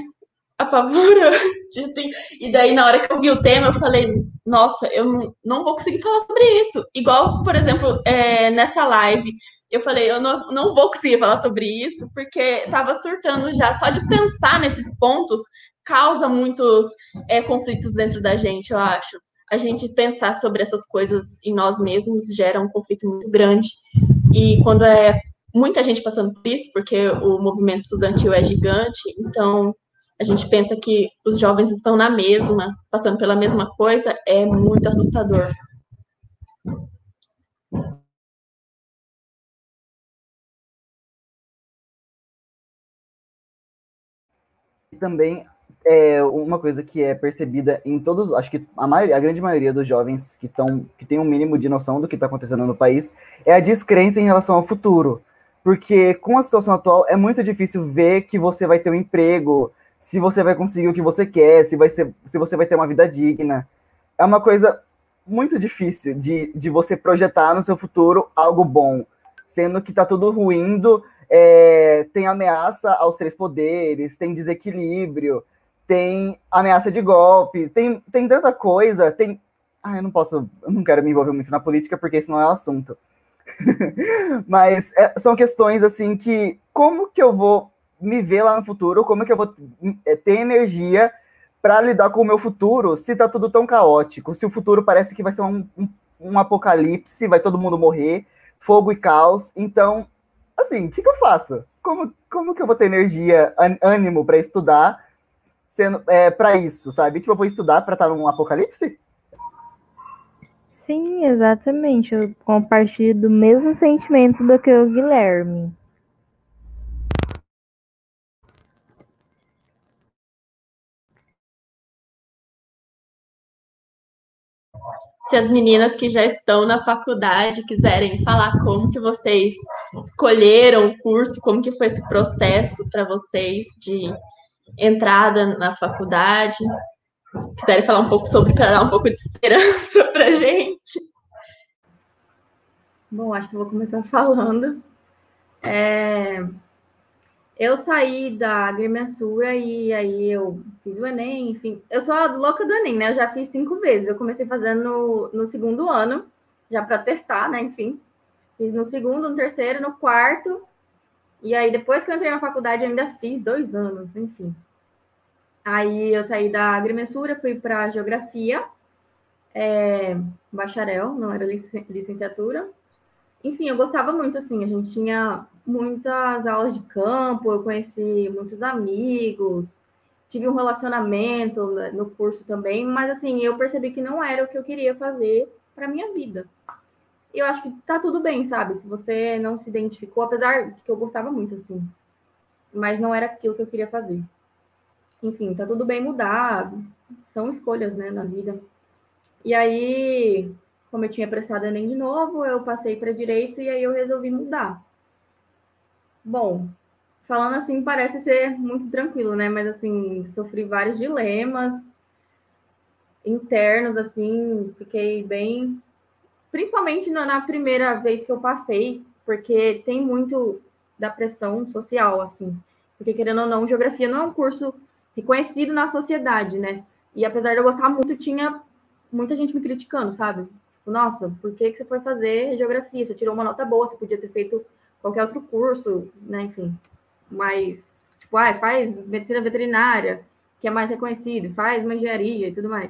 apavorante, assim. E daí, na hora que eu vi o tema, eu falei, nossa, eu não, vou conseguir falar sobre isso. Igual, por exemplo, é, nessa live, eu falei, eu não, não vou conseguir falar sobre isso, porque tava surtando já. Só de pensar nesses pontos causa muitos é, conflitos dentro da gente, eu acho. A gente pensar sobre essas coisas em nós mesmos gera um conflito muito grande. E quando é muita gente passando por isso, porque o movimento estudantil é gigante, então a gente pensa que os jovens estão na mesma, passando pela mesma coisa, é muito assustador. Também é uma coisa que é percebida em todos, acho que a, maioria, a grande maioria dos jovens que estão que tem um mínimo de noção do que está acontecendo no país é a descrença em relação ao futuro, porque com a situação atual é muito difícil ver que você vai ter um emprego, se você vai conseguir o que você quer, se, vai ser, se você vai ter uma vida digna. É uma coisa muito difícil de, de você projetar no seu futuro algo bom, sendo que está tudo ruindo, é, tem ameaça aos três poderes, tem desequilíbrio, tem ameaça de golpe, tem, tem tanta coisa, tem. Ah, eu não posso, eu não quero me envolver muito na política porque esse não é o assunto. Mas é, são questões assim que como que eu vou me ver lá no futuro, como é que eu vou é, ter energia para lidar com o meu futuro se tá tudo tão caótico, se o futuro parece que vai ser um, um, um apocalipse, vai todo mundo morrer, fogo e caos. Então, assim, o que, que, eu faço? Como, como que eu vou ter energia, ânimo para estudar sendo é, para isso, sabe? Tipo, eu vou estudar para estar num apocalipse? Sim, exatamente. Eu compartilho do mesmo sentimento do que o Guilherme. Se as meninas que já estão na faculdade quiserem falar como que vocês escolheram o curso, como que foi esse processo para vocês de entrada na faculdade, quiserem falar um pouco sobre para dar um pouco de esperança para gente. Bom, acho que vou começar falando. É, eu saí da agrimensura e aí eu fiz o Enem, enfim. Eu sou a louca do Enem, né? Eu já fiz cinco vezes. Eu comecei fazendo no, no segundo ano, já para testar, né? Enfim. Fiz no segundo, no terceiro, no quarto. E aí, depois que eu entrei na faculdade, ainda fiz dois anos, enfim. Aí eu saí da agrimensura, fui para geografia, é, bacharel, não era licenciatura. Enfim, eu gostava muito, assim, a gente tinha muitas aulas de campo, eu conheci muitos amigos, tive um relacionamento no curso também, mas assim, eu percebi que não era o que eu queria fazer para minha vida. Eu acho que tá tudo bem, sabe? Se você não se identificou, apesar de que eu gostava muito, assim, mas não era aquilo que eu queria fazer. Enfim, tá tudo bem mudar, são escolhas, né, na vida. E aí, como eu tinha prestado Enem de novo, eu passei para direito e aí eu resolvi mudar. Bom, falando assim parece ser muito tranquilo, né? Mas assim, sofri vários dilemas internos, assim, fiquei bem. Principalmente na primeira vez que eu passei, porque tem muito da pressão social, assim. Porque, querendo ou não, geografia não é um curso reconhecido na sociedade, né? E apesar de eu gostar muito, tinha muita gente me criticando, sabe? Tipo, Nossa, por que, que você foi fazer geografia? Você tirou uma nota boa, você podia ter feito qualquer outro curso, né, enfim. Mas, tipo, faz medicina veterinária, que é mais reconhecido, faz uma engenharia e tudo mais.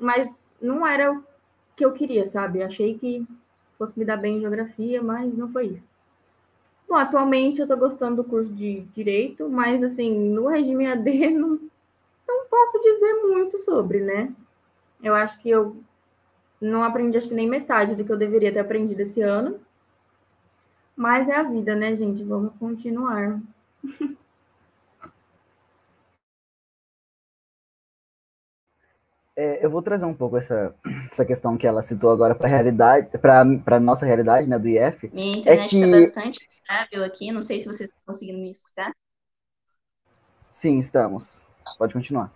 Mas não era o que eu queria, sabe? Achei que fosse me dar bem em geografia, mas não foi isso. Bom, atualmente eu tô gostando do curso de Direito, mas, assim, no regime AD não, não posso dizer muito sobre, né? Eu acho que eu não aprendi, acho que nem metade do que eu deveria ter aprendido esse ano. Mas é a vida, né, gente? Vamos continuar. É, eu vou trazer um pouco essa, essa questão que ela citou agora para a realidade, para nossa realidade, né, do IF. Minha internet está é que... bastante estável aqui, não sei se vocês estão conseguindo me escutar. Sim, estamos. Pode continuar.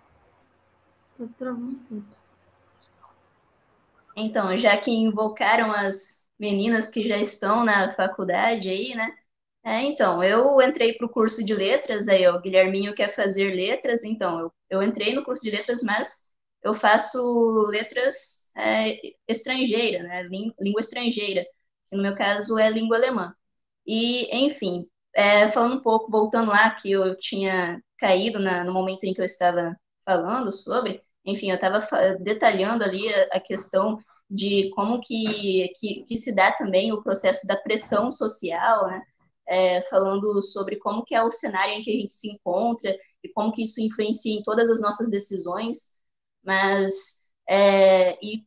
Então, já que invocaram as meninas que já estão na faculdade aí, né? É, então, eu entrei para o curso de letras, aí o Guilherminho quer fazer letras, então eu, eu entrei no curso de letras, mas eu faço letras é, estrangeira, né, língua estrangeira, que no meu caso é língua alemã. E, enfim, é, falando um pouco, voltando lá, que eu tinha caído na, no momento em que eu estava falando sobre, enfim, eu estava detalhando ali a, a, questão de como que, que, que, se dá também o processo da pressão social, né, é, falando sobre como que é o cenário em que a gente se encontra e como que isso influencia em todas as nossas decisões, mas é, e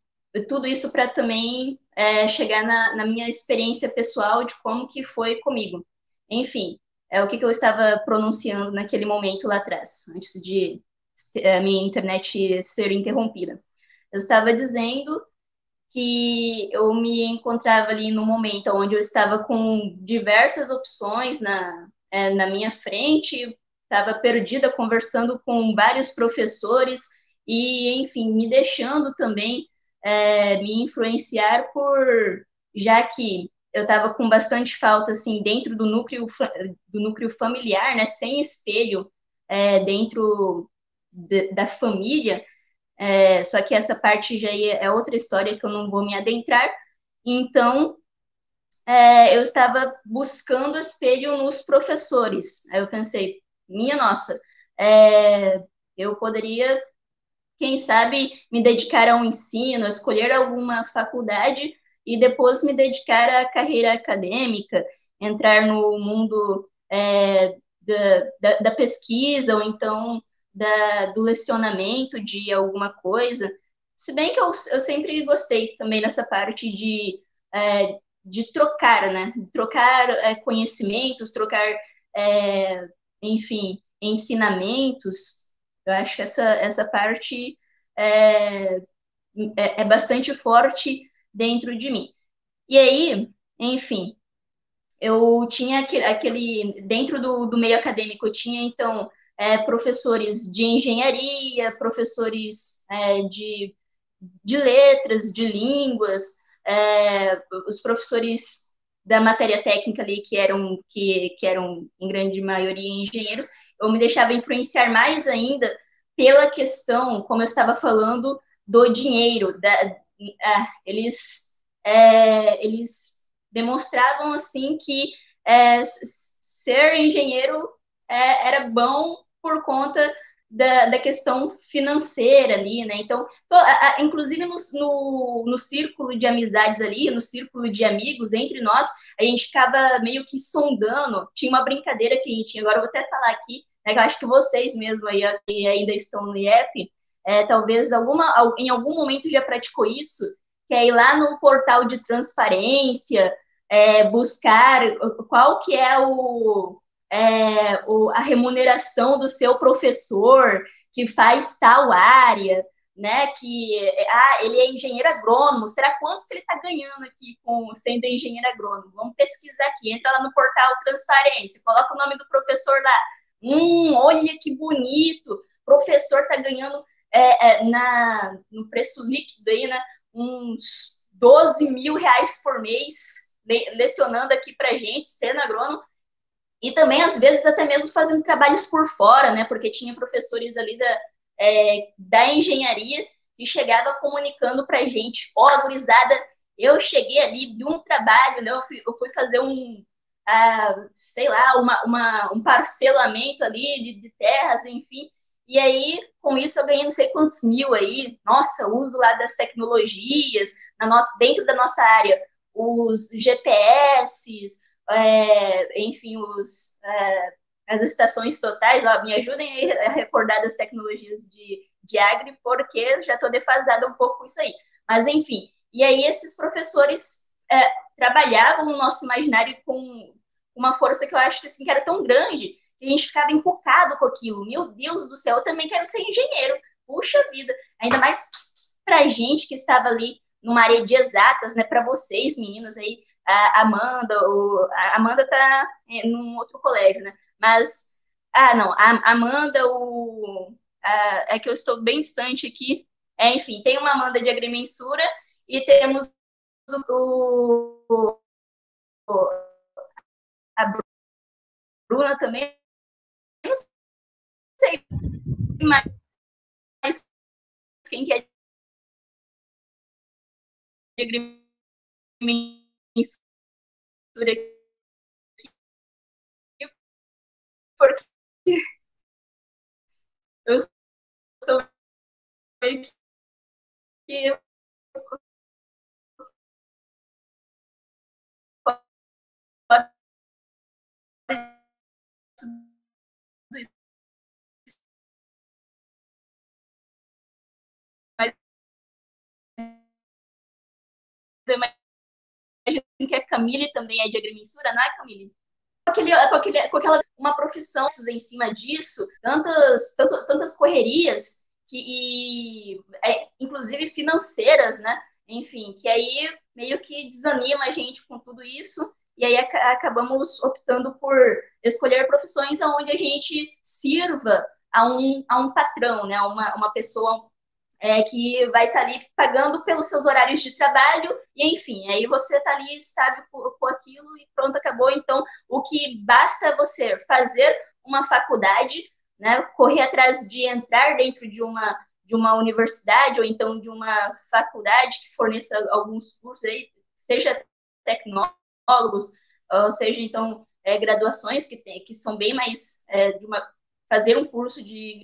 tudo isso para também é, chegar na, na, minha experiência pessoal de como que foi comigo. Enfim, é o que, que eu estava pronunciando naquele momento lá atrás, antes de a minha internet ser interrompida. Eu estava dizendo que eu me encontrava ali no momento onde eu estava com diversas opções na, é, na minha frente, estava perdida conversando com vários professores, e, enfim, me deixando também é, me influenciar por, já que eu estava com bastante falta, assim, dentro do núcleo, do núcleo familiar, né, sem espelho é, dentro da família, é, só que essa parte já é outra história que eu não vou me adentrar, então, é, eu estava buscando espelho nos professores, aí eu pensei, minha nossa, é, eu poderia quem sabe me dedicar ao ensino, escolher alguma faculdade e depois me dedicar à carreira acadêmica, entrar no mundo é, da, da, da, pesquisa ou então da, do lecionamento de alguma coisa. Se bem que eu, eu sempre gostei também dessa parte de, é, de trocar, né? Trocar é, conhecimentos, trocar, é, enfim, ensinamentos eu acho que essa, essa parte é, é, é bastante forte dentro de mim. E aí, enfim, eu tinha aquele, aquele dentro do, do meio acadêmico, eu tinha, então, é, professores de engenharia, professores é, de, de letras, de línguas, é, os professores da matéria técnica ali, que eram, que, que eram, em grande maioria, engenheiros, eu me deixava influenciar mais ainda pela questão, como eu estava falando, do dinheiro. Da, é, eles, é, eles demonstravam assim que é, ser engenheiro era bom por conta da, da, questão financeira ali, né? Então, a, a, inclusive no, no, no, círculo de amizades ali, no círculo de amigos entre nós, a gente ficava meio que sondando. Tinha uma brincadeira que a gente, agora eu vou até falar aqui, né, eu acho que vocês mesmo aí que ainda estão no IEP, é, talvez alguma, em algum momento já praticou isso, que é ir lá no portal de transparência, é, buscar qual que é, o, é o, a remuneração do seu professor que faz tal área, né? Que ah, ele é engenheiro agrônomo. Será quantos que ele está ganhando aqui com sendo engenheiro agrônomo? Vamos pesquisar aqui. Entra lá no portal Transparência, coloca o nome do professor lá. Hum, olha que bonito! Professor está ganhando é, é, na, no preço líquido aí, né? Uns 12 mil reais por mês le, lecionando aqui para gente, sendo agrônomo. E também, às vezes, até mesmo fazendo trabalhos por fora, né? Porque tinha professores ali da, é, da engenharia que chegava comunicando para gente, ó, oh, gurizada, eu cheguei ali de um trabalho, né? Eu fui, eu fui fazer um, uh, sei lá, uma, uma, um parcelamento ali de, de, terras, enfim. E aí, com isso, eu ganhei não sei quantos mil aí. Nossa, uso lá das tecnologias, na nossa, dentro da nossa área, os GPS, é, enfim, os, é, as estações totais. Ó, me ajudem a recordar das tecnologias de, de agri, porque já estou defasada um pouco com isso aí. Mas, enfim, e aí esses professores é, trabalhavam no nosso imaginário com uma força que eu acho que, assim, que era tão grande que a gente ficava encucado com aquilo. Meu Deus do céu, eu também quero ser engenheiro. Puxa vida, ainda mais pra gente que estava ali numa área de exatas, né? Para vocês, meninos aí, a Amanda, o, a Amanda tá é, num outro colégio, né? Mas, ah, não, a Amanda, o, a, é que eu estou bem distante aqui. É, enfim, tem uma Amanda de agrimensura e temos o, o a Bruna também. Não sei mais quem que é de agrimensura porque eu sou meio que que a Camille também é de agrimensura, não é, Camille? Com, aquele, com, aquele, com aquela uma profissão em cima disso, tantas, tanto, tantas correrias, que, e, é, inclusive financeiras, né? Enfim, que aí meio que desanima a gente com tudo isso, e aí acabamos optando por escolher profissões onde a gente sirva a um, a um patrão, né? Uma, uma pessoa é, que vai estar tá ali pagando pelos seus horários de trabalho, e enfim, aí você está ali estável com, aquilo e pronto, acabou. Então, o que basta é você fazer uma faculdade, né, correr atrás de entrar dentro de uma, de uma universidade ou então de uma faculdade que forneça alguns cursos aí, seja tecnólogos, ou seja, então, é, graduações que, tem, que são bem mais é, de uma fazer um curso de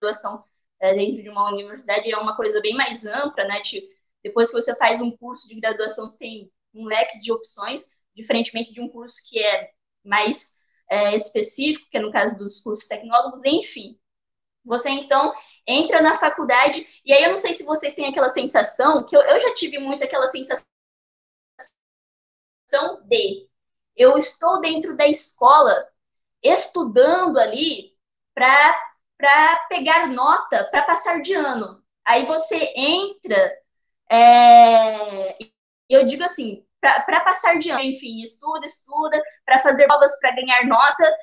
graduação é, dentro de uma universidade é uma coisa bem mais ampla, né? Tipo, depois que você faz um curso de graduação, você tem um leque de opções, diferentemente de um curso que é mais é, específico, que é no caso dos cursos tecnólogos, enfim. Você, então, entra na faculdade, e aí eu não sei se vocês têm aquela sensação, que eu, eu já tive muito aquela sensação de eu estou dentro da escola estudando ali para para pegar nota para passar de ano. Aí você entra, é, eu digo assim, para passar de ano, enfim, estuda, estuda, para fazer provas, para ganhar nota,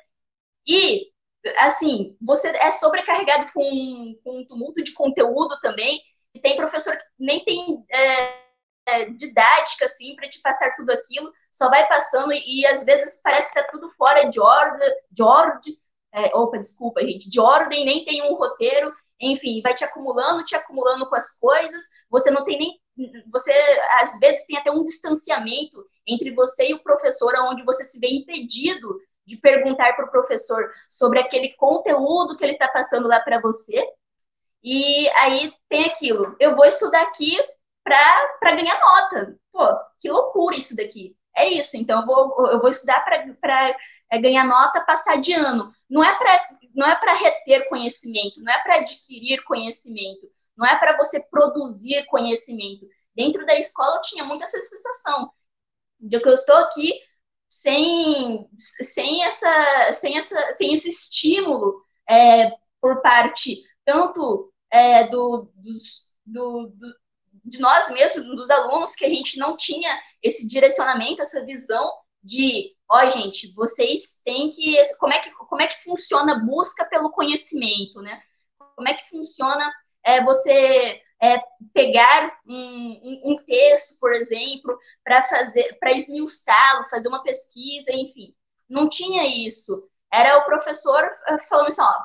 e, assim, você é sobrecarregado com, com um tumulto de conteúdo também, e tem professor que nem tem é, é, didática, assim, para te passar tudo aquilo, só vai passando, e, e às vezes parece que está tudo fora de ordem, de ordem, é, opa, desculpa, gente, de ordem, nem tem um roteiro, enfim, vai te acumulando, te acumulando com as coisas, você não tem nem, você às vezes tem até um distanciamento entre você e o professor, onde você se vê impedido de perguntar para o professor sobre aquele conteúdo que ele está passando lá para você, e aí tem aquilo, eu vou estudar aqui para ganhar nota. Pô, que loucura isso daqui. É isso, então eu vou, eu vou estudar para é ganhar nota, passar de ano. Não é para não é para reter conhecimento, não é para adquirir conhecimento, não é para você produzir conhecimento. Dentro da escola eu tinha muita essa sensação de que eu estou aqui sem, sem, essa, sem, essa, sem esse estímulo é, por parte tanto é, do, dos, do, do, de nós mesmos, dos alunos, que a gente não tinha esse direcionamento, essa visão de, ó, gente, vocês têm que, como é que, como é que funciona a busca pelo conhecimento, né? Como é que funciona é, você é, pegar um, um, um, texto, por exemplo, para fazer, para esmiuçá-lo, fazer uma pesquisa, enfim. Não tinha isso. Era o professor eh, falando assim, ó,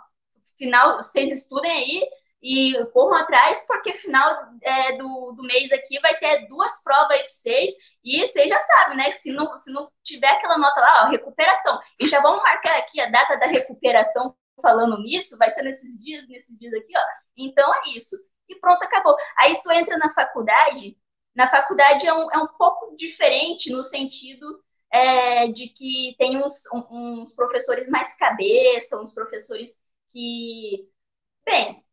final, vocês estudem aí, e corram atrás, porque final é, do, do mês aqui vai ter duas provas aí para vocês, e vocês já sabem, né? Se não, se não tiver aquela nota lá, ó, recuperação, e já vamos marcar aqui a data da recuperação falando nisso, vai ser nesses dias, nesses dias aqui, ó. Então é isso. E pronto, acabou. Aí tu entra na faculdade, na faculdade é um, é um pouco diferente no sentido é, de que tem uns, uns professores mais cabeça, uns professores que, bem,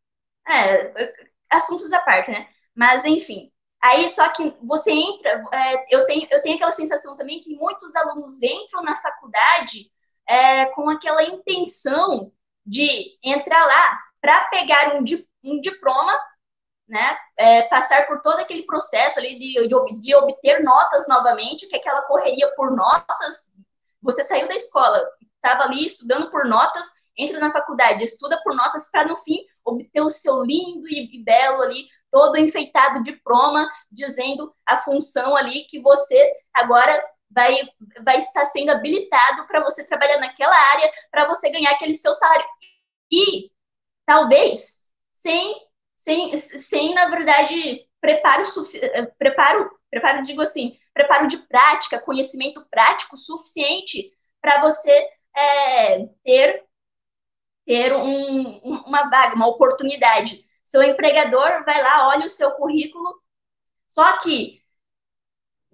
é, assuntos à parte, né? Mas, enfim. Aí, só que você entra, é, eu, tenho, eu tenho aquela sensação também que muitos alunos entram na faculdade é, com aquela intenção de entrar lá para pegar um, um diploma, né, é, passar por todo aquele processo ali de, de, de obter notas novamente, que é aquela correria por notas, você saiu da escola, estava ali estudando por notas, entra na faculdade, estuda por notas para no fim obter o seu lindo e, belo ali todo enfeitado diploma dizendo a função ali que você agora vai, vai estar sendo habilitado para você trabalhar naquela área, para você ganhar aquele seu salário. E talvez sem, sem, sem na verdade, preparo, preparo, preparo, digo assim, preparo de prática, conhecimento prático suficiente para você é, ter, ter um, uma vaga, uma oportunidade. Seu empregador vai lá, olha o seu currículo. Só que,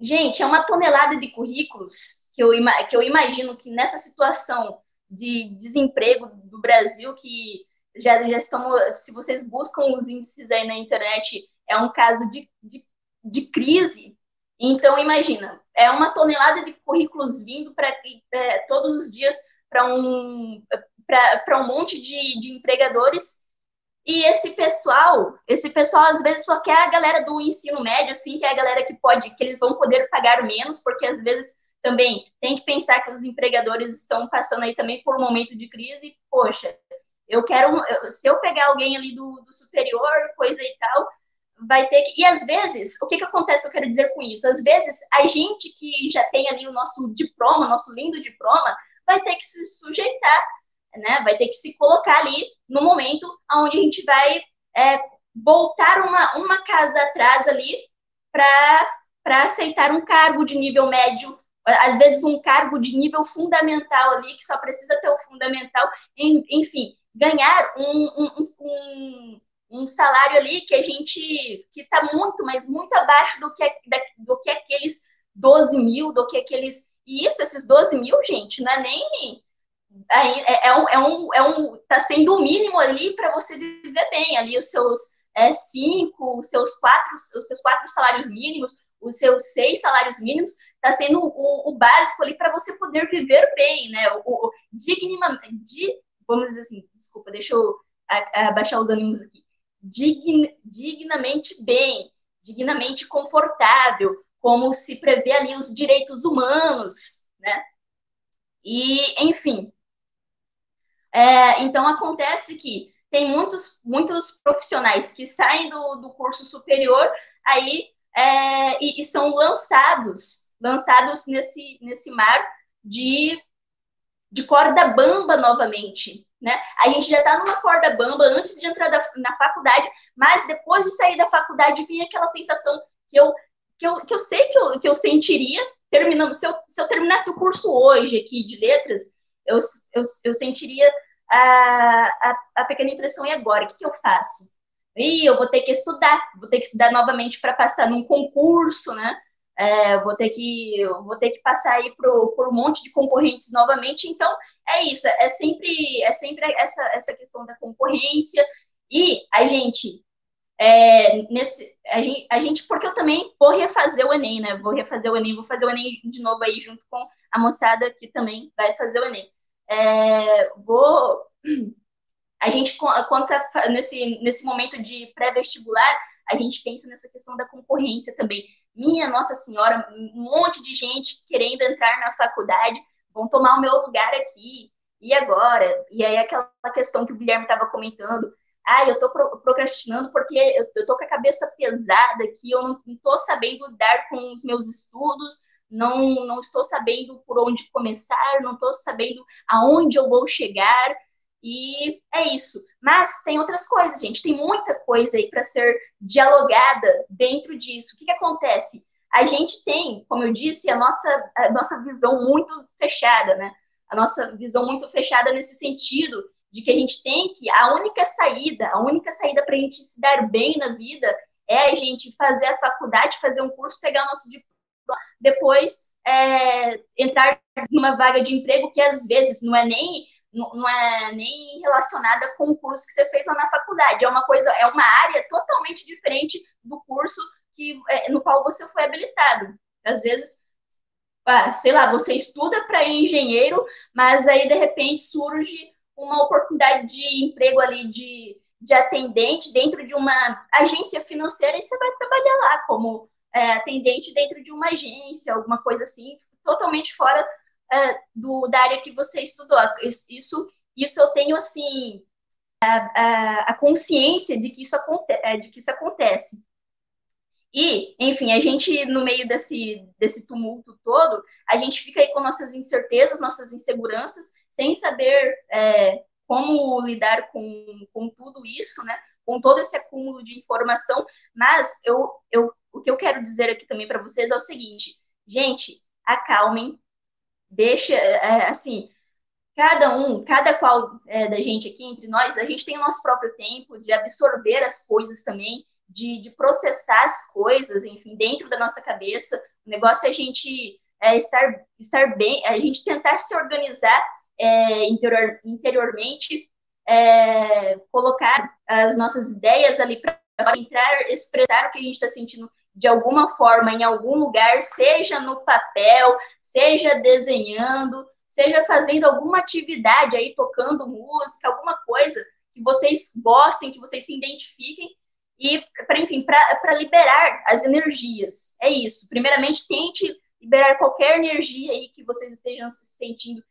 gente, é uma tonelada de currículos que eu, que eu imagino que nessa situação de desemprego do Brasil, que já, já estamos, se vocês buscam os índices aí na internet, é um caso de, de, de crise. Então, imagina, é uma tonelada de currículos vindo para é, todos os dias para um, um monte de, de empregadores e esse pessoal, esse pessoal às vezes só quer a galera do ensino médio, assim, que é a galera que pode, que eles vão poder pagar menos, porque às vezes também tem que pensar que os empregadores estão passando aí também por um momento de crise. Poxa, eu quero, se eu pegar alguém ali do, do superior, coisa e tal, vai ter que. E às vezes, o que, que acontece que eu quero dizer com isso? Às vezes, a gente que já tem ali o nosso diploma, nosso lindo diploma, vai ter que se sujeitar né? Vai ter que se colocar ali no momento onde a gente vai é, voltar uma, uma casa atrás ali para aceitar um cargo de nível médio, às vezes um cargo de nível fundamental ali, que só precisa ter o fundamental, enfim, ganhar um, um, um, um salário ali que a gente, que está muito, mas muito abaixo do que, do que aqueles 12 mil, do que aqueles, e isso, esses 12 mil, gente, não é nem é, é, um, é, um, é um, tá sendo o mínimo ali para você viver bem, ali os seus é, cinco, os seus quatro, os seus quatro salários mínimos, os seus seis salários mínimos, está sendo o, o, básico ali para você poder viver bem, né? O, o dignamente, vamos dizer assim, desculpa, deixa eu abaixar os ânimos aqui. Dign, dignamente bem, dignamente confortável, como se prevê ali os direitos humanos, né? E, enfim, é, então, acontece que tem muitos, muitos profissionais que saem do, do curso superior aí é, e, e, são lançados, lançados nesse, nesse mar de, de corda bamba novamente. Né? A gente já está numa corda bamba antes de entrar da, na faculdade, mas depois de sair da faculdade vinha aquela sensação que eu, que eu, que eu sei que eu, que eu sentiria terminando. Se eu, se eu terminasse o curso hoje aqui de letras, eu, eu, eu sentiria a, a, a pequena impressão, e agora? O que, que eu faço? E eu vou ter que estudar, vou ter que estudar novamente para passar num concurso, né? É, vou ter que vou ter que passar aí por, por um monte de concorrentes novamente. Então é isso, é sempre é sempre essa essa questão da concorrência e a gente é, nesse a gente, a gente porque eu também vou refazer o Enem, né? Vou refazer o Enem, vou fazer o Enem de novo aí junto com a moçada que também vai fazer o Enem. É, vou. A gente conta nesse, nesse momento de pré-vestibular, a gente pensa nessa questão da concorrência também. Minha Nossa Senhora, um monte de gente querendo entrar na faculdade, vão tomar o meu lugar aqui. E agora? E aí aquela questão que o Guilherme estava comentando, ah, eu estou procrastinando porque eu estou com a cabeça pesada aqui, eu não estou sabendo lidar com os meus estudos, não, não estou sabendo por onde começar, não estou sabendo aonde eu vou chegar. E é isso. Mas tem outras coisas, gente. Tem muita coisa aí para ser dialogada dentro disso. O que, que acontece? A gente tem, como eu disse, a nossa, a nossa visão muito fechada, né? A nossa visão muito fechada nesse sentido de que a gente tem que a única saída, a única saída para a gente se dar bem na vida é a gente fazer a faculdade, fazer um curso, pegar o nosso diploma depois é, entrar numa vaga de emprego que às vezes não é nem não é nem relacionada com o curso que você fez lá na faculdade, é uma coisa, é uma área totalmente diferente do curso que é, no qual você foi habilitado. Às vezes ah, sei lá, você estuda para engenheiro, mas aí de repente surge uma oportunidade de emprego ali de, de atendente dentro de uma agência financeira e você vai trabalhar lá como é, atendente dentro de uma agência, alguma coisa assim, totalmente fora é, do, da área que você estudou. Isso, isso eu tenho assim a, a, a consciência de que isso, aconte, é, de que isso acontece. E, enfim, a gente, no meio desse, desse tumulto todo, a gente fica aí com nossas incertezas, nossas inseguranças, sem saber é, como lidar com, com tudo isso, né? Com todo esse acúmulo de informação. Mas eu, eu, o que eu quero dizer aqui também para vocês é o seguinte, gente, acalmem, deixa, é, assim, cada um, cada qual é, da gente aqui, entre nós, a gente tem o nosso próprio tempo de absorver as coisas também, de, de processar as coisas, enfim, dentro da nossa cabeça. O negócio é a gente é, estar, estar bem, a gente tentar se organizar é, interior, interiormente, é, colocar as nossas ideias ali para entrar, expressar o que a gente está sentindo de alguma forma, em algum lugar, seja no papel, seja desenhando, seja fazendo alguma atividade aí, tocando música, alguma coisa que vocês gostem, que vocês se identifiquem, e, para enfim, para liberar as energias. É isso. Primeiramente, tente liberar qualquer energia aí que vocês estejam se sentindo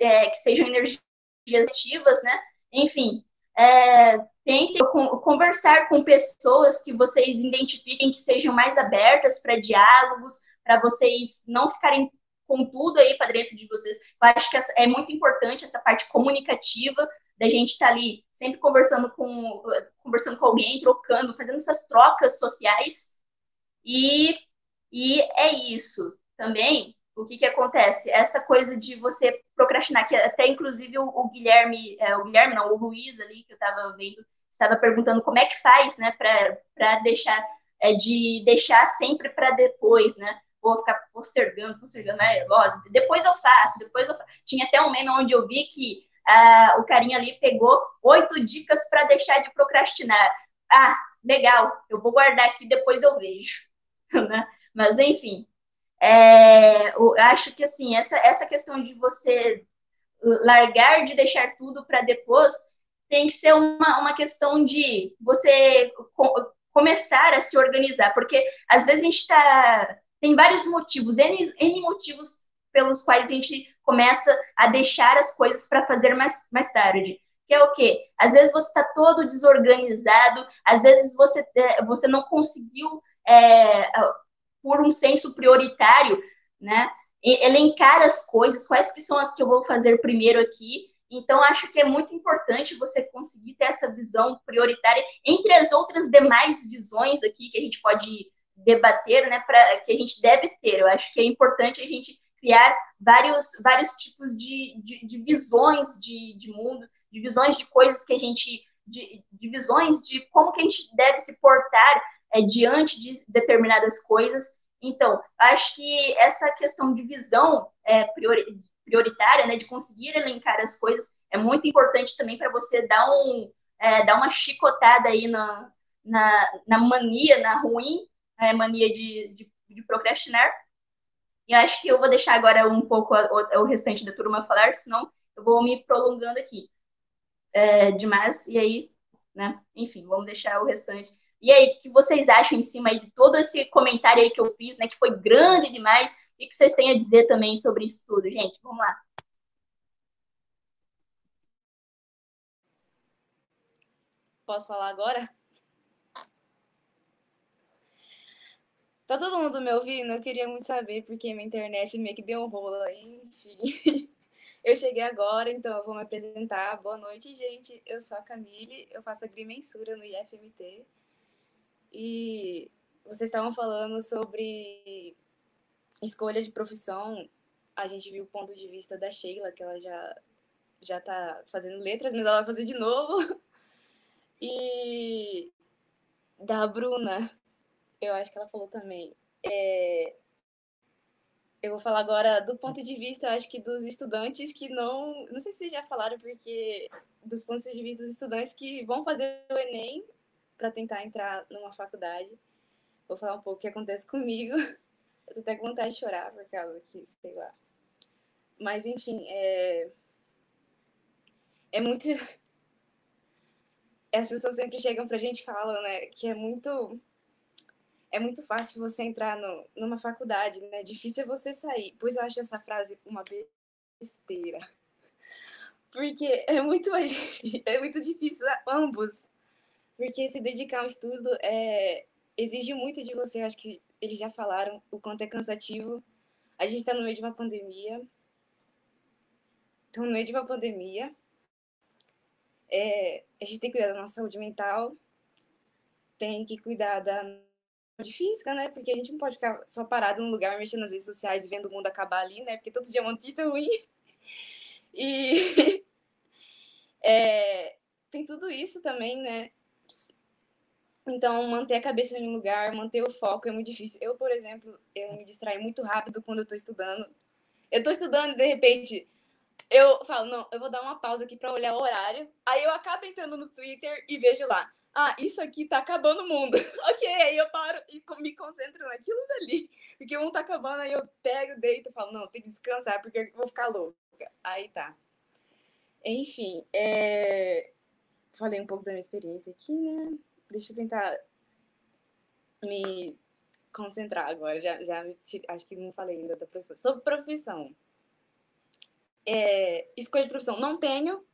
é, que sejam energias negativas, né? Enfim, é, tente conversar com pessoas que vocês identifiquem que sejam mais abertas para diálogos, para vocês não ficarem com tudo aí para dentro de vocês. Eu acho que é muito importante essa parte comunicativa da gente estar tá ali sempre conversando com conversando com alguém, trocando, fazendo essas trocas sociais. E, e é isso. Também, o que, que acontece? Essa coisa de você procrastinar, que até inclusive o, o Guilherme, é, o Guilherme não, o Luiz ali, que eu estava vendo, estava perguntando como é que faz, né, para deixar, é, de deixar sempre para depois, né? Vou ficar postergando, postergando, né? Ó, depois eu faço, depois eu faço. Tinha até um meme onde eu vi que ah, o carinha ali pegou oito dicas para deixar de procrastinar. Ah, legal, eu vou guardar aqui, depois eu vejo. né? Mas, enfim, é, eu acho que, assim, essa, essa questão de você largar de deixar tudo para depois tem que ser uma, uma questão de você começar a se organizar, porque às vezes a gente está. Tem vários motivos, N, N motivos pelos quais a gente começa a deixar as coisas para fazer mais, mais tarde. Que é o quê? Às vezes você está todo desorganizado, às vezes você, é, você não conseguiu, é, por um senso prioritário, né, elencar as coisas, quais que são as que eu vou fazer primeiro aqui. Então, acho que é muito importante você conseguir ter essa visão prioritária entre as outras demais visões aqui que a gente pode debater, né, pra, que a gente deve ter. Eu acho que é importante a gente criar vários, vários tipos de, de, de visões de, de mundo, de visões de coisas que a gente, de, de visões de como que a gente deve se portar é, diante de determinadas coisas. Então, acho que essa questão de visão é, priori, prioritária, né, de conseguir elencar as coisas, é muito importante também para você dar, um, é, dar uma chicotada aí na, na, na mania, na ruim é, mania de, de, de procrastinar, e acho que eu vou deixar agora um pouco o, o restante da turma falar, senão eu vou me prolongando aqui é, demais. E aí, né? Enfim, vamos deixar o restante. E aí, o que vocês acham em cima aí de todo esse comentário aí que eu fiz, né? Que foi grande demais. E que vocês têm a dizer também sobre isso tudo, gente? Vamos lá. Posso falar agora? Tá todo mundo me ouvindo? Eu queria muito saber, porque minha internet meio que deu um rolo aí, enfim. Eu cheguei agora, então eu vou me apresentar. Boa noite, gente. Eu sou a Camille, eu faço agrimensura no IFMT. E vocês estavam falando sobre escolha de profissão. A gente viu o ponto de vista da Sheila, que ela já já tá fazendo letras, mas ela vai fazer de novo. E da Bruna, eu acho que ela falou também. É, eu vou falar agora do ponto de vista, acho que dos estudantes que não. Não sei se já falaram, porque. Dos pontos de vista dos estudantes que vão fazer o Enem para tentar entrar numa faculdade. Vou falar um pouco o que acontece comigo. Eu tô até com vontade de chorar por causa que, sei lá. Mas, enfim, é. É muito. As pessoas sempre chegam pra gente e falam, né, que é muito. É muito fácil você entrar no, numa faculdade, né? Difícil é você sair. Pois eu acho essa frase uma besteira. Porque é muito mais difícil, é muito difícil ambos. Porque se dedicar ao estudo é, exige muito de você. Eu acho que eles já falaram o quanto é cansativo. A gente está no meio de uma pandemia. Estamos no meio de uma pandemia. É, a gente tem que cuidar da nossa saúde mental, tem que cuidar da saúde física, né? Porque a gente não pode ficar só parado num lugar mexendo nas redes sociais e vendo o mundo acabar ali, né? Porque todo dia é uma notícia ruim. E é, tem tudo isso também, né? Então, manter a cabeça em um lugar, manter o foco é muito difícil. Eu, por exemplo, eu me distraio muito rápido quando eu estou estudando. Eu estou estudando e, de repente, eu falo, não, eu vou dar uma pausa aqui para olhar o horário. Aí eu acabo entrando no Twitter e vejo lá, ah, isso aqui tá acabando o mundo. ok, aí eu paro e me concentro naquilo dali. Porque mundo tá acabando, aí eu pego, deito e falo, não, tem que descansar porque eu vou ficar louca. Aí tá. Enfim, é... falei um pouco da minha experiência aqui, né? Deixa eu tentar me concentrar agora. Já, já me... acho que não falei ainda da profissão. Sobre profissão é, escolha de profissão, não tenho.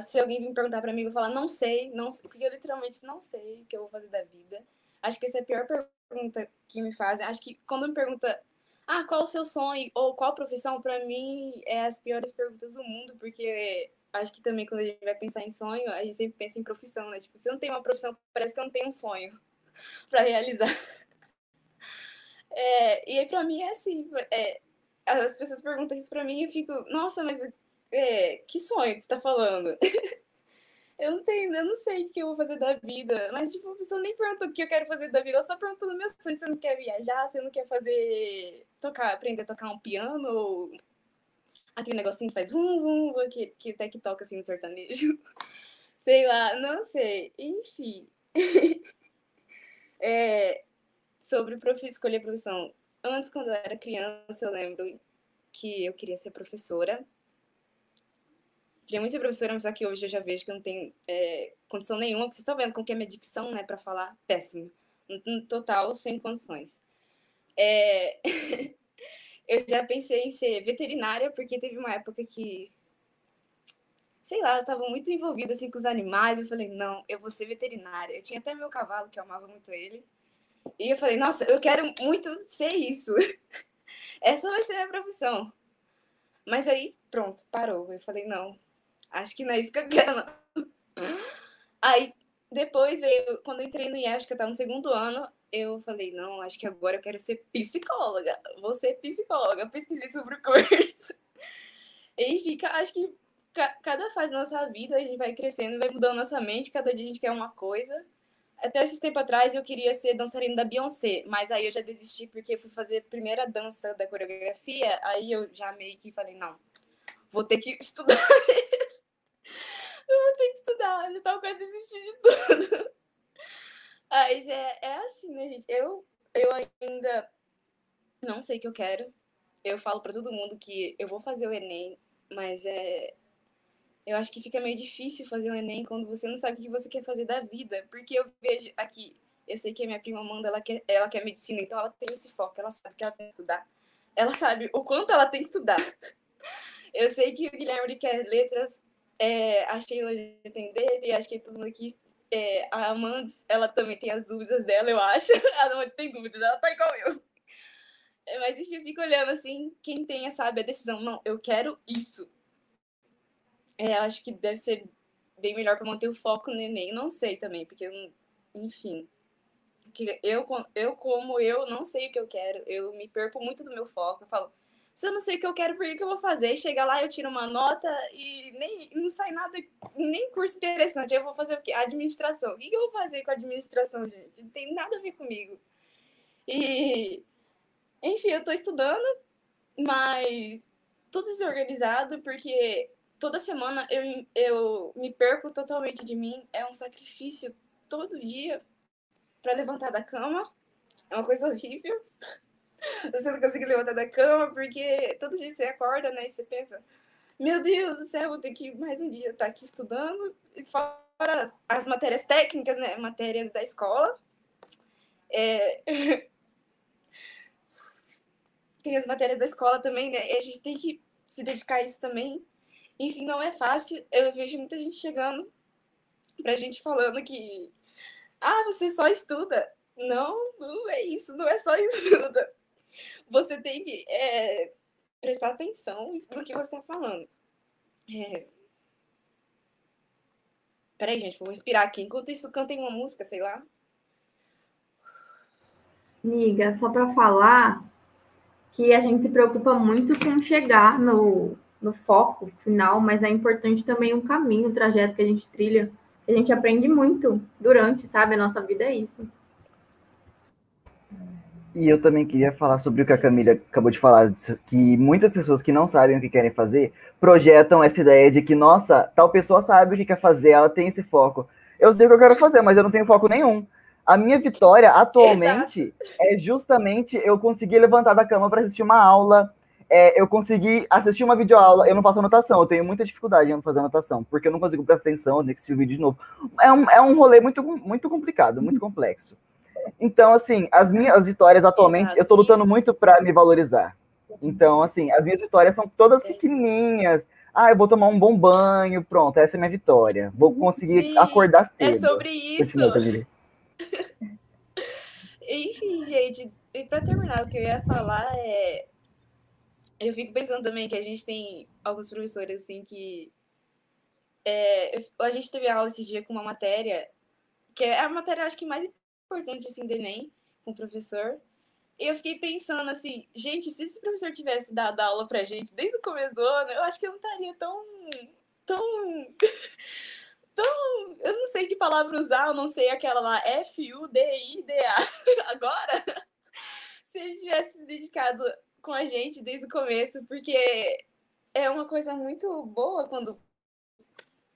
Se alguém me perguntar para mim, eu vou falar, não sei, não sei, porque eu literalmente não sei o que eu vou fazer da vida. Acho que essa é a pior pergunta que me fazem. Acho que quando me pergunta, ah, qual o seu sonho ou qual profissão, para mim é as piores perguntas do mundo, porque acho que também quando a gente vai pensar em sonho, a gente sempre pensa em profissão, né? Tipo, se eu não tenho uma profissão, parece que eu não tenho um sonho para realizar. É, e aí, para mim, é assim: é, as pessoas perguntam isso pra mim e eu fico, nossa, mas é, que sonho que você tá falando? eu não tenho, eu não sei o que eu vou fazer da vida. Mas, tipo, a pessoa nem pergunta o que eu quero fazer da vida. Ela só tá perguntando meu sonho. Você não quer viajar? Você não quer fazer. tocar, aprender a tocar um piano? Ou aquele negocinho que faz vum, vum, que, que até que toca assim no sertanejo. sei lá, não sei. Enfim. é, sobre prof... escolher profissão antes, quando eu era criança, eu lembro que eu queria ser professora. Queria muito ser professora, mas só que hoje eu já vejo que eu não tenho é, condição nenhuma, vocês estão vendo como que é minha dicção, né, para falar, péssima. No total, sem condições. É... eu já pensei em ser veterinária, porque teve uma época que, sei lá, eu estava muito envolvida assim, com os animais. Eu falei, não, eu vou ser veterinária. Eu tinha até meu cavalo, que eu amava muito ele. E eu falei, nossa, eu quero muito ser isso. Essa vai ser minha profissão. Mas aí, pronto, parou. Eu falei, não, acho que não é isso que eu quero, não. Aí, depois veio, quando eu entrei no IES, que eu estava no segundo ano, eu falei, não, acho que agora eu quero ser psicóloga. Vou ser psicóloga. Pesquisei sobre o curso. E fica, acho que cada fase da nossa vida a gente vai crescendo, vai mudando nossa mente, cada dia a gente quer uma coisa até esses tempo atrás eu queria ser dançarina da Beyoncé, mas aí eu já desisti porque fui fazer a primeira dança da coreografia, aí eu já meio que falei, não, vou ter que estudar eu vou ter que estudar, já tava quase desistir de tudo. Mas é, é assim, né, gente? Eu, eu ainda não sei o que eu quero. Eu falo para todo mundo que eu vou fazer o Enem, mas é, eu acho que fica meio difícil fazer um Enem quando você não sabe o que você quer fazer da vida. Porque eu vejo aqui, eu sei que a minha prima Amanda, ela quer, ela quer medicina, então ela tem esse foco, ela sabe que ela tem que estudar. Ela sabe o quanto ela tem que estudar. Eu sei que o Guilherme quer letras, é, a Sheila já tem dele, acho que todo mundo aqui. É, a Amanda, ela também tem as dúvidas dela, eu acho. A Amanda tem dúvidas, ela tá igual eu. É, mas enfim, eu fico olhando assim, quem tem, sabe, a decisão, não, eu quero isso é, acho que deve ser bem melhor para manter o foco no Enem. Não sei também, porque, enfim. Eu, eu, como eu não sei o que eu quero, eu me perco muito do meu foco. Eu falo, se eu não sei o que eu quero, por que, que eu vou fazer? Chega lá, eu tiro uma nota e nem não sai nada, nem curso interessante. Eu vou fazer o quê? Administração. O que, que eu vou fazer com administração, gente? Não tem nada a ver comigo. E, enfim, eu estou estudando, mas tudo desorganizado, porque toda semana eu, eu me perco totalmente de mim. É um sacrifício todo dia para levantar da cama. É uma coisa horrível. você não consegue levantar da cama, porque todo dia você acorda, né? E você pensa, meu Deus do céu, vou ter que mais um dia estar aqui estudando. E fora as matérias técnicas, né? Matérias da escola. É... tem as matérias da escola também, né? E a gente tem que se dedicar a isso também. Enfim, não é fácil. Eu vejo muita gente chegando pra gente falando que ah, você só estuda. Não, não é isso, não é só estuda. Você tem que é, prestar atenção no que você está falando. É... Peraí, gente, vou inspirar aqui. Enquanto isso, cantem uma música, sei lá. Amiga, só para falar que a gente se preocupa muito com chegar no, no foco final, mas é importante também o caminho, o trajeto que a gente trilha. A gente aprende muito durante, sabe? A nossa vida é isso. E eu também queria falar sobre o que a Camila acabou de falar, que muitas pessoas que não sabem o que querem fazer projetam essa ideia de que, nossa, tal pessoa sabe o que quer fazer, ela tem esse foco. Eu sei o que eu quero fazer, mas eu não tenho foco nenhum. A minha vitória atualmente Exato. é justamente eu conseguir levantar da cama para assistir uma aula, é, eu consegui assistir uma videoaula, eu não faço anotação, eu tenho muita dificuldade em fazer anotação, porque eu não consigo prestar atenção, eu tenho que assistir o vídeo de novo. É um, é um rolê muito, muito complicado, muito complexo. Então, assim, as minhas vitórias atualmente, eu tô lutando muito para me valorizar. Então, assim, as minhas vitórias são todas pequenininhas. Ah, eu vou tomar um bom banho, pronto, essa é minha vitória. Vou conseguir Sim, acordar é cedo. É sobre isso. Enfim, gente, e para terminar, o que eu ia falar é. Eu fico pensando também que a gente tem alguns professores assim que. É, a gente teve aula esse dia com uma matéria, que é a matéria, acho que mais importante assim do Enem com o professor. Eu fiquei pensando assim, gente, se esse professor tivesse dado aula pra gente desde o começo do ano, eu acho que eu não estaria tão. tão. tão. Eu não sei que palavra usar, eu não sei aquela lá, F-U-D-I-D-A. Agora, se ele tivesse se dedicado com a gente desde o começo, porque é uma coisa muito boa quando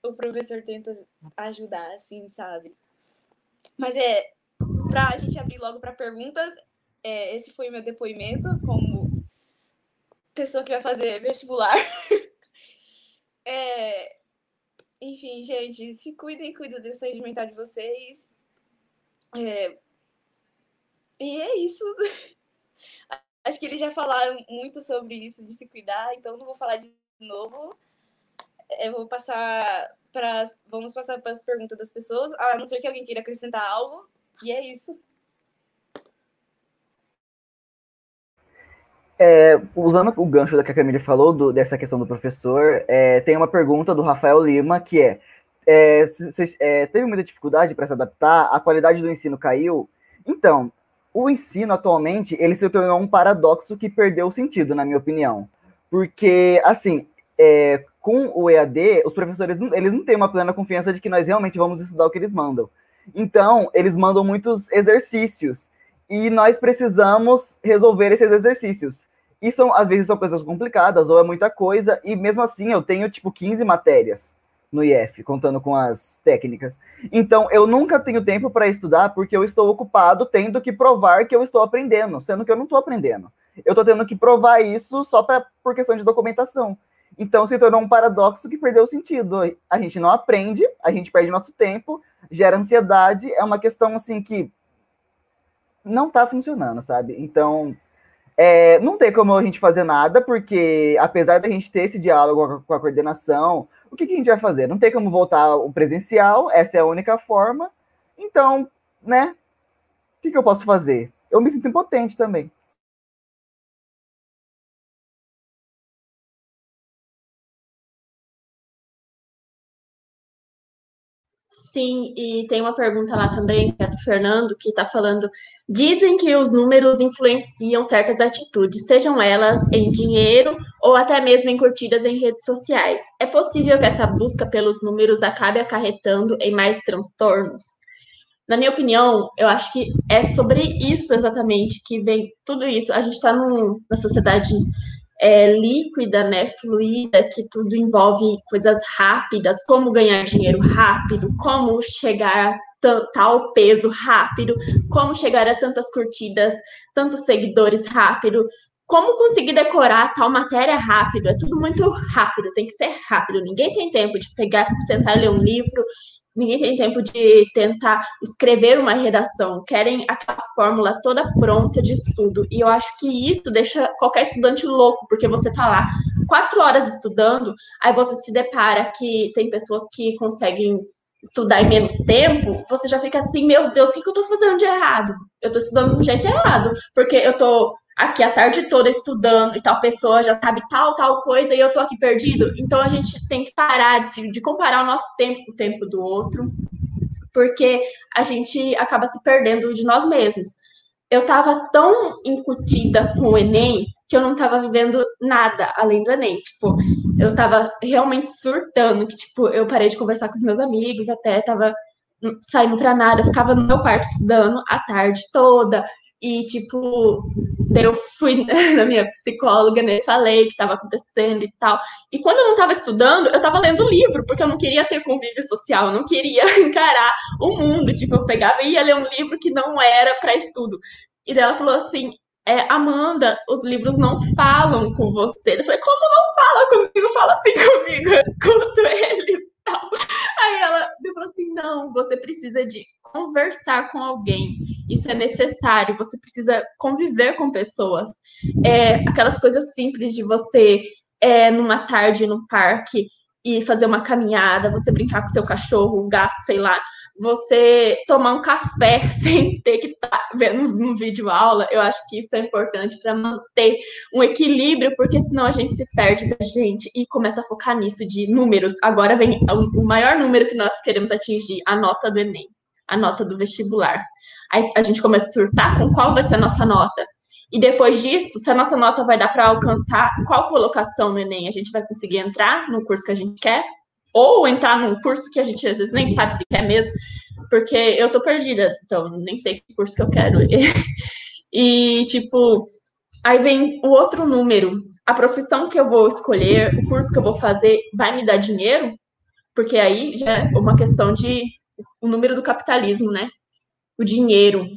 o professor tenta ajudar, assim, sabe? Mas é, para a gente abrir logo para perguntas, é, esse foi o meu depoimento como pessoa que vai fazer vestibular. é, enfim, gente, se cuidem, cuidem da saúde mental de vocês. É, e é isso. Acho que eles já falaram muito sobre isso, de se cuidar, então não vou falar de novo. Eu vou passar para. Vamos passar para as perguntas das pessoas, a não ser que alguém queira acrescentar algo. E é isso. É, usando o gancho da que a Camille falou, do, dessa questão do professor, é, tem uma pergunta do Rafael Lima, que é, é, é teve muita dificuldade para se adaptar? A qualidade do ensino caiu? Então, o ensino atualmente, ele se tornou um paradoxo que perdeu o sentido, na minha opinião. Porque, assim, é, com o EAD, os professores eles não têm uma plena confiança de que nós realmente vamos estudar o que eles mandam. Então, eles mandam muitos exercícios e nós precisamos resolver esses exercícios. E são, às vezes são coisas complicadas ou é muita coisa, e mesmo assim eu tenho tipo 15 matérias no IF, contando com as técnicas. Então, eu nunca tenho tempo para estudar porque eu estou ocupado tendo que provar que eu estou aprendendo, sendo que eu não estou aprendendo. Eu estou tendo que provar isso só pra, por questão de documentação. Então, se tornou um paradoxo que perdeu o sentido. A gente não aprende, a gente perde nosso tempo, gera ansiedade, é uma questão assim que não tá funcionando, sabe? Então, é, não tem como a gente fazer nada, porque apesar da gente ter esse diálogo com a coordenação, o que, que a gente vai fazer? Não tem como voltar ao presencial, essa é a única forma. Então, né? O que, que eu posso fazer? Eu me sinto impotente também. Sim, e tem uma pergunta lá também, que é do Fernando, que está falando: dizem que os números influenciam certas atitudes, sejam elas em dinheiro ou até mesmo em curtidas em redes sociais. É possível que essa busca pelos números acabe acarretando em mais transtornos? Na minha opinião, eu acho que é sobre isso exatamente que vem tudo isso. A gente está numa sociedade é, líquida, né, fluida, que tudo envolve coisas rápidas, como ganhar dinheiro rápido, como chegar a tal peso rápido, como chegar a tantas curtidas tantos seguidores rápido, como conseguir decorar tal matéria rápido. É tudo muito rápido, tem que ser rápido. Ninguém tem tempo de pegar, sentar e ler um livro ninguém tem tempo de tentar escrever uma redação, querem aquela fórmula toda pronta de estudo. E eu acho que isso deixa qualquer estudante louco, porque você está lá quatro horas estudando, aí você se depara que tem pessoas que conseguem estudar em menos tempo, você já fica assim, meu Deus, o que eu estou fazendo de errado? Eu estou estudando de um jeito errado, porque eu estou aqui a tarde toda estudando e tal pessoa já sabe tal, tal coisa e eu tô aqui perdido. Então a gente tem que parar de, de comparar o nosso tempo com o tempo do outro, porque a gente acaba se perdendo de nós mesmos. Eu tava tão incutida com o Enem que eu não tava vivendo nada além do Enem. Tipo, eu tava realmente surtando, que, tipo, eu parei de conversar com os meus amigos, até tava saindo pra nada, eu ficava no meu quarto estudando a tarde toda, e, tipo, daí eu fui na minha psicóloga, né? Falei o que estava acontecendo e tal. E quando eu não estava estudando, eu estava lendo livro, porque eu não queria ter convívio social, não queria encarar o mundo. Tipo, eu pegava e ia ler um livro que não era para estudo. E daí ela falou assim: é, Amanda, os livros não falam com você. Eu falei, como não fala comigo? Fala assim comigo, eu escuto eles. Aí ela falou assim: não, você precisa de conversar com alguém. Isso é necessário. Você precisa conviver com pessoas. É, aquelas coisas simples de você, é, numa tarde no parque, e fazer uma caminhada, você brincar com seu cachorro, gato, sei lá você tomar um café sem ter que estar tá vendo um vídeo aula, eu acho que isso é importante para manter um equilíbrio, porque senão a gente se perde da gente e começa a focar nisso de números. Agora vem o maior número que nós queremos atingir, a nota do Enem, a nota do vestibular. Aí a gente começa a surtar com qual vai ser a nossa nota. E depois disso, se a nossa nota vai dar para alcançar qual colocação no Enem, a gente vai conseguir entrar no curso que a gente quer, ou entrar num curso que a gente às vezes nem sabe se quer mesmo, porque eu tô perdida, então nem sei que curso que eu quero. e, tipo, aí vem o outro número. A profissão que eu vou escolher, o curso que eu vou fazer, vai me dar dinheiro? Porque aí já é uma questão de o número do capitalismo, né? O dinheiro.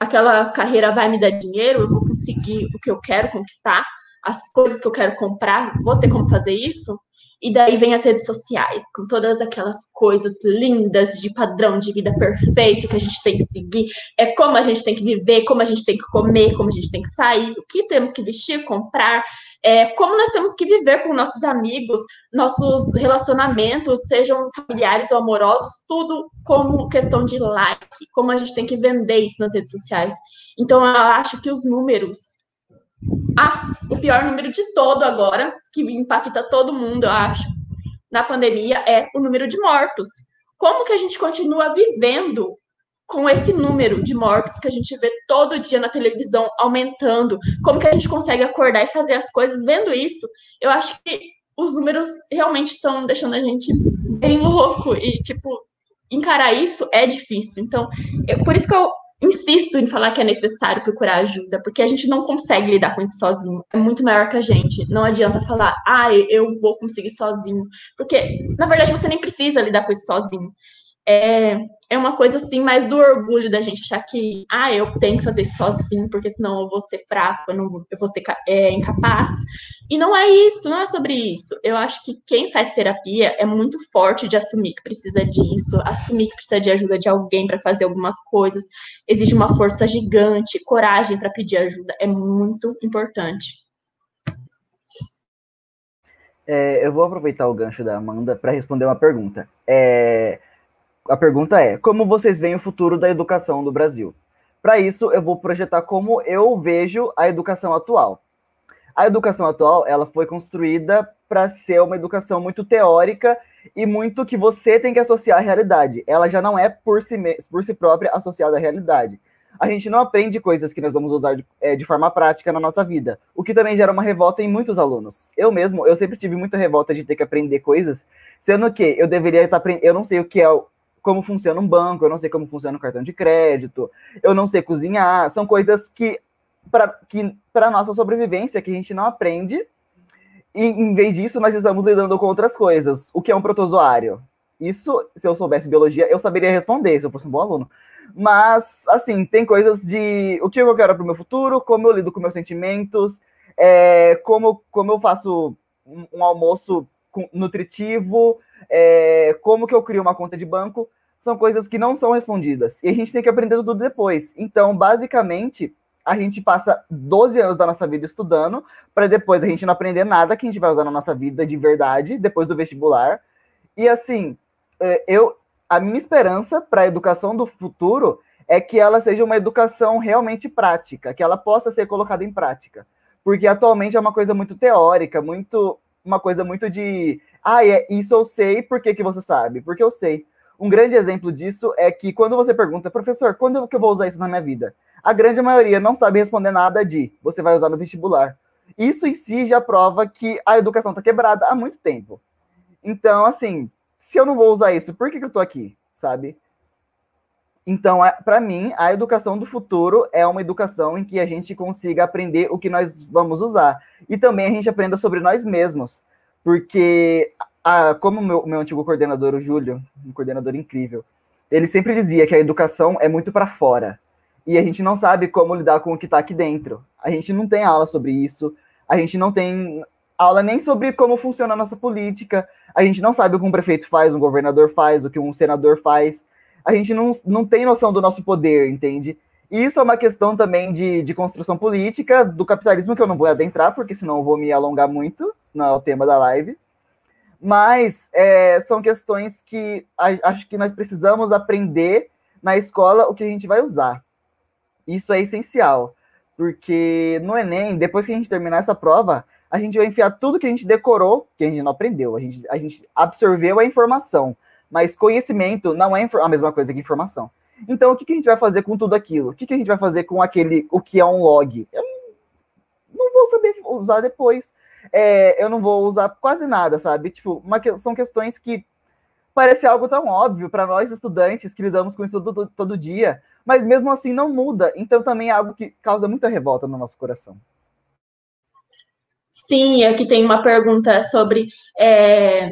Aquela carreira vai me dar dinheiro, eu vou conseguir o que eu quero conquistar, as coisas que eu quero comprar, vou ter como fazer isso? E daí vem as redes sociais, com todas aquelas coisas lindas de padrão de vida perfeito que a gente tem que seguir. É como a gente tem que viver, como a gente tem que comer, como a gente tem que sair, o que temos que vestir, comprar, é, como nós temos que viver com nossos amigos, nossos relacionamentos, sejam familiares ou amorosos, tudo como questão de like, como a gente tem que vender isso nas redes sociais. Então, eu acho que os números ah, o pior número de todo agora, que impacta todo mundo, eu acho, na pandemia, é o número de mortos. Como que a gente continua vivendo com esse número de mortos que a gente vê todo dia na televisão aumentando? Como que a gente consegue acordar e fazer as coisas vendo isso? Eu acho que os números realmente estão deixando a gente bem louco e, tipo, encarar isso é difícil. Então, eu, por isso que eu insisto em falar que é necessário procurar ajuda, porque a gente não consegue lidar com isso sozinho. É muito maior que a gente. Não adianta falar, ah, eu vou conseguir sozinho. Porque, na verdade, você nem precisa lidar com isso sozinho é, é uma coisa assim mais do orgulho da gente achar que, ah, eu tenho que fazer isso sozinho, porque senão eu vou ser fraco, eu, não, eu vou ser é, incapaz. E não é isso, não é sobre isso. Eu acho que quem faz terapia é muito forte de assumir que precisa disso, assumir que precisa de ajuda de alguém para fazer algumas coisas. Exige uma força gigante, coragem para pedir ajuda, é muito importante. É, eu vou aproveitar o gancho da Amanda para responder uma pergunta. É, a pergunta é: como vocês veem o futuro da educação do Brasil? Para isso, eu vou projetar como eu vejo a educação atual. A educação atual, ela foi construída para ser uma educação muito teórica e muito que você tem que associar à realidade. Ela já não é por si, por si própria associada à realidade. A gente não aprende coisas que nós vamos usar de, é, de forma prática na nossa vida, o que também gera uma revolta em muitos alunos. Eu mesmo, eu sempre tive muita revolta de ter que aprender coisas, sendo que eu deveria estar aprendendo, eu não sei o que é como funciona um banco, eu não sei como funciona um cartão de crédito, eu não sei cozinhar, são coisas que para que para nossa sobrevivência que a gente não aprende. E em vez disso, nós estamos lidando com outras coisas. O que é um protozoário? Isso, se eu soubesse biologia, eu saberia responder, se eu fosse um bom aluno. Mas, assim, tem coisas de o que eu quero para o meu futuro, como eu lido com meus sentimentos, é, como, como eu faço um, um almoço nutritivo, é, como que eu crio uma conta de banco, são coisas que não são respondidas. E a gente tem que aprender tudo depois. Então, basicamente, a gente passa 12 anos da nossa vida estudando, para depois a gente não aprender nada que a gente vai usar na nossa vida de verdade, depois do vestibular. E assim, é, eu a minha esperança para a educação do futuro é que ela seja uma educação realmente prática, que ela possa ser colocada em prática. Porque atualmente é uma coisa muito teórica, muito uma coisa muito de, ah, é isso eu sei, por que, que você sabe? Porque eu sei. Um grande exemplo disso é que quando você pergunta, professor, quando que eu vou usar isso na minha vida? A grande maioria não sabe responder nada de você vai usar no vestibular. Isso em si já prova que a educação está quebrada há muito tempo. Então, assim, se eu não vou usar isso, por que, que eu estou aqui, sabe? Então, é, para mim, a educação do futuro é uma educação em que a gente consiga aprender o que nós vamos usar. E também a gente aprenda sobre nós mesmos. Porque, a, como o meu, meu antigo coordenador, o Júlio, um coordenador incrível, ele sempre dizia que a educação é muito para fora. E a gente não sabe como lidar com o que está aqui dentro. A gente não tem aula sobre isso. A gente não tem aula nem sobre como funciona a nossa política. A gente não sabe o que um prefeito faz, um governador faz, o que um senador faz. A gente não, não tem noção do nosso poder, entende? Isso é uma questão também de, de construção política, do capitalismo, que eu não vou adentrar, porque senão eu vou me alongar muito, senão é o tema da live. Mas é, são questões que a, acho que nós precisamos aprender na escola o que a gente vai usar. Isso é essencial, porque no Enem, depois que a gente terminar essa prova, a gente vai enfiar tudo que a gente decorou, que a gente não aprendeu, a gente, a gente absorveu a informação, mas conhecimento não é a mesma coisa que informação. Então, o que, que a gente vai fazer com tudo aquilo? O que, que a gente vai fazer com aquele, o que é um log? Eu não vou saber usar depois. É, eu não vou usar quase nada, sabe? Tipo, são questões que parece algo tão óbvio para nós estudantes que lidamos com isso todo, todo dia, mas mesmo assim não muda. Então também é algo que causa muita revolta no nosso coração. Sim, aqui tem uma pergunta sobre é,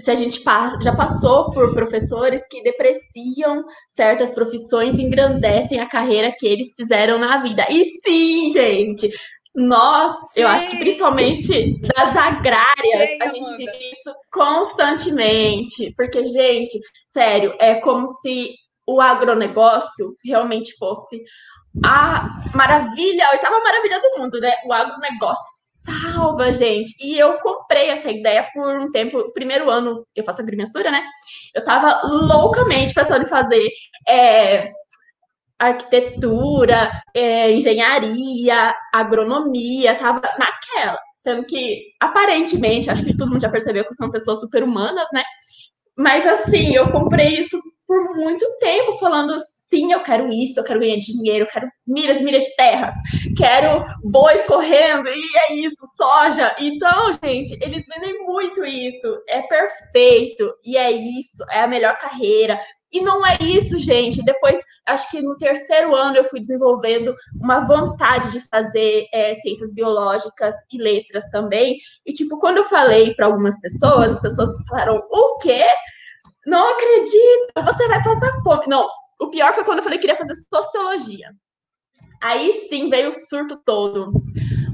se a gente passa, já passou por professores que depreciam certas profissões e engrandecem a carreira que eles fizeram na vida. E sim, gente, nós, sim. eu acho que principalmente das agrárias, sim, a gente vive isso constantemente. Porque, gente, sério, é como se o agronegócio realmente fosse a maravilha, a oitava maravilha do mundo, né? O agronegócio salva, gente. E eu comprei essa ideia por um tempo. Primeiro ano, eu faço agrimensura, né? Eu tava loucamente pensando em fazer é, arquitetura, é, engenharia, agronomia, tava naquela. Sendo que, aparentemente, acho que todo mundo já percebeu que são pessoas super humanas, né? Mas assim, eu comprei isso por muito tempo falando sim, eu quero isso, eu quero ganhar dinheiro, eu quero milhas, milhas de terras, quero bois correndo, e é isso, soja. Então, gente, eles vendem muito isso, é perfeito, e é isso, é a melhor carreira. E não é isso, gente. Depois, acho que no terceiro ano eu fui desenvolvendo uma vontade de fazer é, ciências biológicas e letras também. E, tipo, quando eu falei para algumas pessoas, as pessoas falaram: o quê? Não acredito, você vai passar fome. Não, o pior foi quando eu falei que queria fazer sociologia. Aí sim veio o surto todo.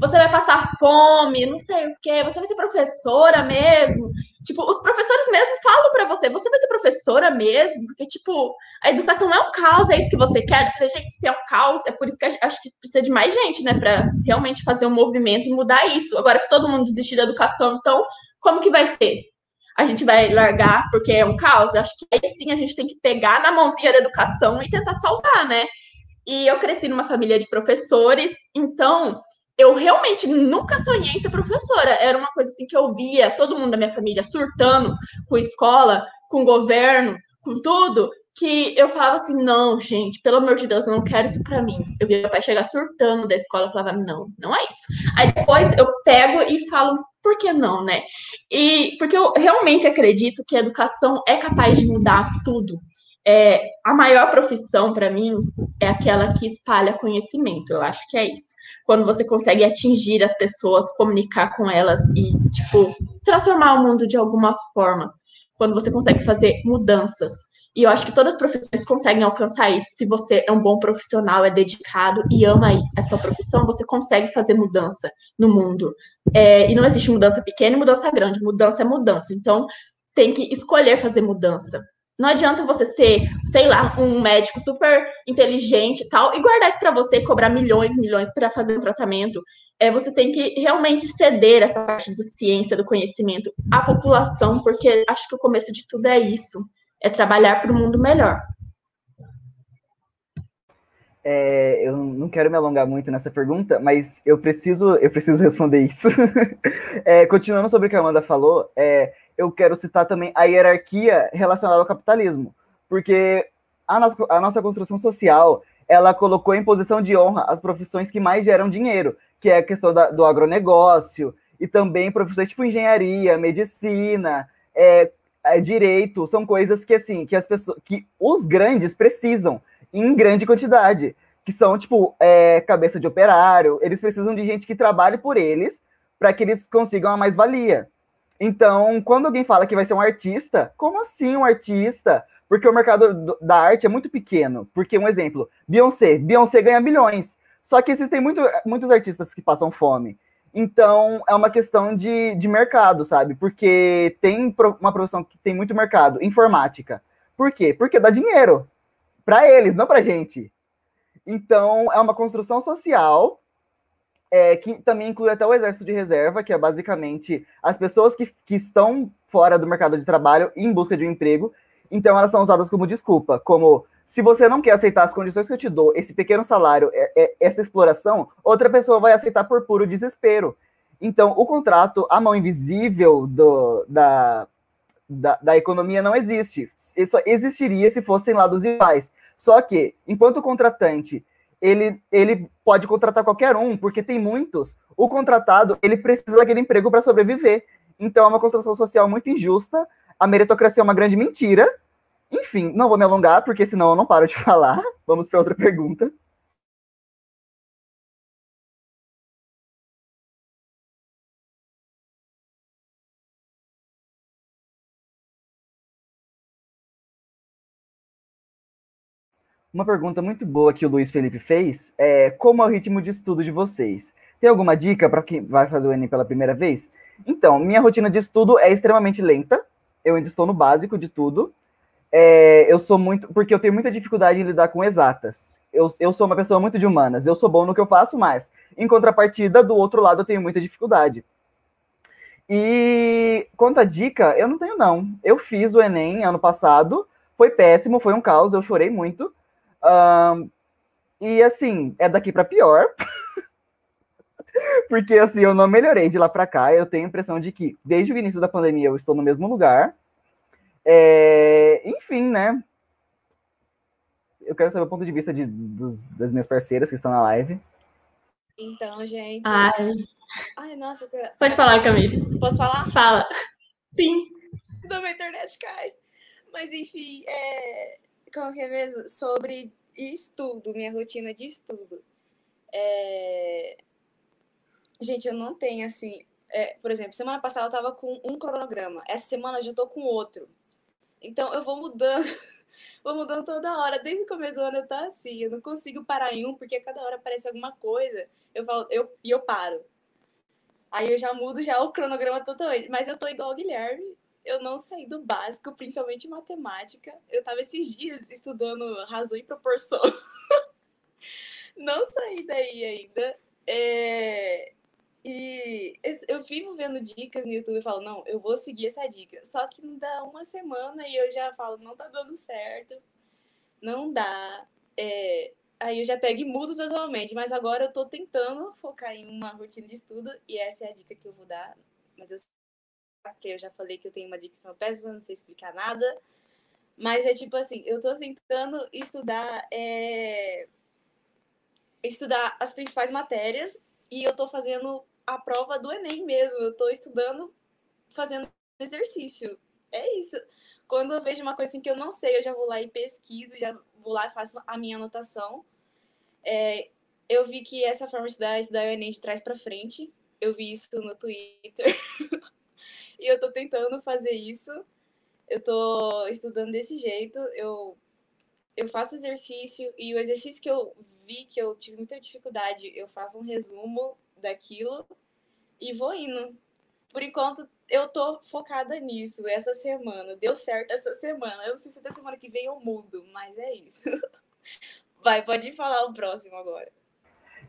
Você vai passar fome, não sei o quê, você vai ser professora mesmo. Tipo, os professores mesmo falam para você, você vai ser professora mesmo? Porque, tipo, a educação é um caos, é isso que você quer? Eu falei, gente, se é um caos, é por isso que acho que precisa de mais gente, né, para realmente fazer um movimento e mudar isso. Agora, se todo mundo desistir da educação, então, como que vai ser? A gente vai largar porque é um caos. Acho que aí sim a gente tem que pegar na mãozinha da educação e tentar salvar, né? E eu cresci numa família de professores, então eu realmente nunca sonhei em ser professora. Era uma coisa assim que eu via todo mundo da minha família surtando com escola, com governo, com tudo, que eu falava assim: não, gente, pelo amor de Deus, eu não quero isso para mim. Eu via meu pai chegar surtando da escola, eu falava: não, não é isso. Aí depois eu pego e falo: por que não, né? E porque eu realmente acredito que a educação é capaz de mudar tudo. É, a maior profissão para mim é aquela que espalha conhecimento. Eu acho que é isso. Quando você consegue atingir as pessoas, comunicar com elas e, tipo, transformar o mundo de alguma forma. quando você consegue fazer mudanças. E eu acho que todas as profissões conseguem alcançar isso. Se você é um bom profissional, é dedicado e ama essa profissão, você consegue fazer mudança no mundo. É, e não existe mudança pequena e mudança grande. Mudança é mudança. Então, tem que escolher fazer mudança. Não adianta você ser, sei lá, um médico super inteligente e tal, e guardar isso para você, cobrar milhões e milhões para fazer um tratamento. É, você tem que realmente ceder essa parte da ciência, do conhecimento à população, porque acho que o começo de tudo é isso é trabalhar para o mundo melhor. É, eu não quero me alongar muito nessa pergunta, mas eu preciso, eu preciso responder isso. é, continuando sobre o que a Amanda falou, é, eu quero citar também a hierarquia relacionada ao capitalismo, porque a nossa, a nossa construção social ela colocou em posição de honra as profissões que mais geram dinheiro, que é a questão da, do agronegócio, e também profissões tipo engenharia, medicina, é, direito, são coisas que assim, que as pessoas, que os grandes precisam em grande quantidade, que são tipo é, cabeça de operário, eles precisam de gente que trabalhe por eles para que eles consigam a mais-valia. Então, quando alguém fala que vai ser um artista, como assim um artista? Porque o mercado da arte é muito pequeno. Porque, um exemplo, Beyoncé. Beyoncé ganha bilhões. Só que existem muito, muitos artistas que passam fome. Então, é uma questão de, de mercado, sabe? Porque tem uma profissão que tem muito mercado, informática. Por quê? Porque dá dinheiro para eles, não para gente. Então, é uma construção social é, que também inclui até o exército de reserva, que é basicamente as pessoas que, que estão fora do mercado de trabalho em busca de um emprego. Então, elas são usadas como desculpa, como se você não quer aceitar as condições que eu te dou, esse pequeno salário, é, é, essa exploração, outra pessoa vai aceitar por puro desespero. Então, o contrato, a mão invisível do, da, da, da, economia não existe. Isso existiria se fossem lados iguais. Só que, enquanto o contratante, ele, ele pode contratar qualquer um, porque tem muitos, o contratado, ele precisa daquele emprego para sobreviver. Então, é uma construção social muito injusta, a meritocracia é uma grande mentira, enfim, não vou me alongar, porque senão eu não paro de falar. Vamos para outra pergunta. Uma pergunta muito boa que o Luiz Felipe fez é como é o ritmo de estudo de vocês? Tem alguma dica para quem vai fazer o Enem pela primeira vez? Então, minha rotina de estudo é extremamente lenta. Eu ainda estou no básico de tudo é, eu sou muito. Porque eu tenho muita dificuldade em lidar com exatas. Eu, eu sou uma pessoa muito de humanas. Eu sou bom no que eu faço, mas, em contrapartida, do outro lado, eu tenho muita dificuldade. E quanto a dica, eu não tenho, não. Eu fiz o Enem ano passado, foi péssimo, foi um caos, eu chorei muito. Um, e assim, é daqui para pior. Porque assim, eu não melhorei de lá para cá. Eu tenho a impressão de que, desde o início da pandemia, eu estou no mesmo lugar. É, enfim, né? Eu quero saber o ponto de vista de, dos, das minhas parceiras que estão na live. Então, gente. Ai. Ai, nossa. Pode falar, Camille. Posso falar? Fala. Sim. Da minha internet cai. Mas, enfim, é... como que é mesmo? Sobre estudo, minha rotina de estudo. É... Gente, eu não tenho assim. É, por exemplo, semana passada eu tava com um cronograma. Essa semana eu já tô com outro. Então eu vou mudando, vou mudando toda hora. Desde o começo do ano eu tô assim, eu não consigo parar em um, porque cada hora aparece alguma coisa, eu falo, eu, e eu paro. Aí eu já mudo já o cronograma totalmente. Mas eu tô igual ao Guilherme, eu não saí do básico, principalmente matemática. Eu tava esses dias estudando razão e proporção. não saí daí ainda. É... E eu vivo vendo dicas no YouTube e falo, não, eu vou seguir essa dica. Só que não dá uma semana e eu já falo, não tá dando certo. Não dá. É... Aí eu já pego e mudo totalmente. Mas agora eu tô tentando focar em uma rotina de estudo e essa é a dica que eu vou dar. Mas eu porque eu já falei que eu tenho uma dicção péssima, não sei explicar nada. Mas é tipo assim, eu tô tentando estudar é... estudar as principais matérias e eu tô fazendo a prova do Enem mesmo. Eu estou estudando, fazendo exercício. É isso. Quando eu vejo uma coisa assim que eu não sei, eu já vou lá e pesquiso, já vou lá e faço a minha anotação. É, eu vi que essa forma de estudar, estudar o Enem de trás para frente. Eu vi isso no Twitter. e eu estou tentando fazer isso. eu tô estudando desse jeito, eu, eu faço exercício e o exercício que eu vi que eu tive muita dificuldade, eu faço um resumo daquilo e vou indo. Por enquanto, eu tô focada nisso essa semana. Deu certo essa semana. Eu não sei se da semana que vem eu mudo, mas é isso. Vai, pode falar o próximo agora.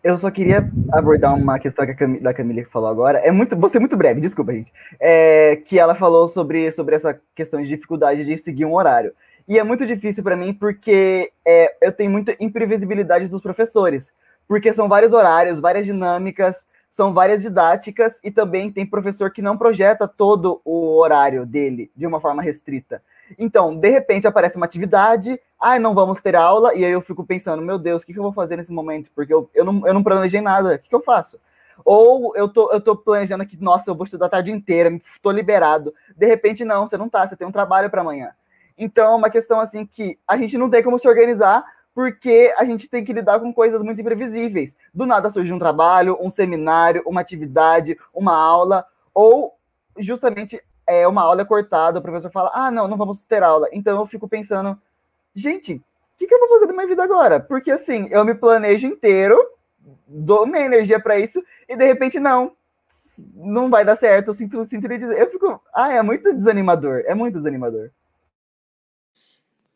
Eu só queria abordar uma questão que a Cam da Camila falou agora. É muito, vou ser muito breve, desculpa, gente. É, que ela falou sobre, sobre essa questão de dificuldade de seguir um horário. E é muito difícil para mim porque é, eu tenho muita imprevisibilidade dos professores. Porque são vários horários, várias dinâmicas, são várias didáticas e também tem professor que não projeta todo o horário dele de uma forma restrita. Então, de repente aparece uma atividade, ah, não vamos ter aula, e aí eu fico pensando, meu Deus, o que, que eu vou fazer nesse momento? Porque eu, eu, não, eu não planejei nada, o que, que eu faço? Ou eu tô, eu tô planejando aqui, nossa, eu vou estudar a tarde inteira, estou liberado. De repente, não, você não tá, você tem um trabalho para amanhã. Então, é uma questão assim que a gente não tem como se organizar, porque a gente tem que lidar com coisas muito imprevisíveis. Do nada surge um trabalho, um seminário, uma atividade, uma aula, ou justamente é, uma aula é cortada, o professor fala, ah, não, não vamos ter aula. Então eu fico pensando, gente, o que, que eu vou fazer da minha vida agora? Porque assim, eu me planejo inteiro, dou minha energia para isso, e de repente não, não vai dar certo, eu sinto, sinto dizer. Eu fico, ah, é muito desanimador, é muito desanimador.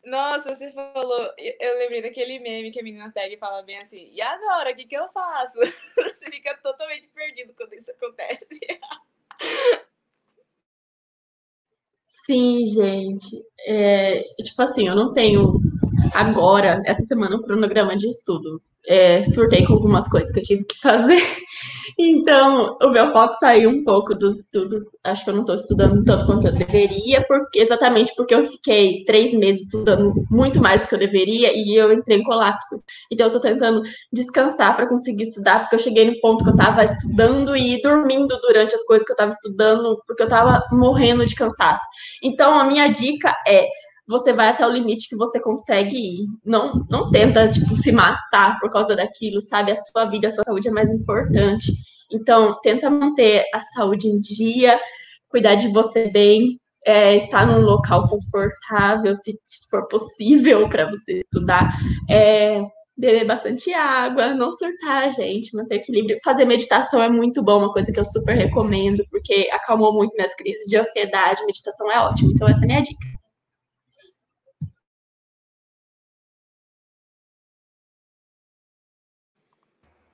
Nossa, você falou. Eu lembrei daquele meme que a menina pega e fala bem assim: e agora? O que, que eu faço? Você fica totalmente perdido quando isso acontece. Sim, gente. É, tipo assim, eu não tenho agora, essa semana, um cronograma de estudo. É, surtei com algumas coisas que eu tive que fazer. Então, o meu foco saiu um pouco dos estudos. Acho que eu não estou estudando tanto quanto eu deveria, porque exatamente porque eu fiquei três meses estudando muito mais do que eu deveria e eu entrei em colapso. Então, eu estou tentando descansar para conseguir estudar, porque eu cheguei no ponto que eu estava estudando e dormindo durante as coisas que eu estava estudando, porque eu estava morrendo de cansaço. Então, a minha dica é você vai até o limite que você consegue ir. Não, não tenta, tipo, se matar por causa daquilo, sabe? A sua vida, a sua saúde é mais importante. Então, tenta manter a saúde em dia, cuidar de você bem, é, estar num local confortável, se for possível para você estudar, é, beber bastante água, não surtar, gente, manter equilíbrio. Fazer meditação é muito bom, uma coisa que eu super recomendo, porque acalmou muito minhas crises de ansiedade. Meditação é ótimo. Então, essa é a minha dica.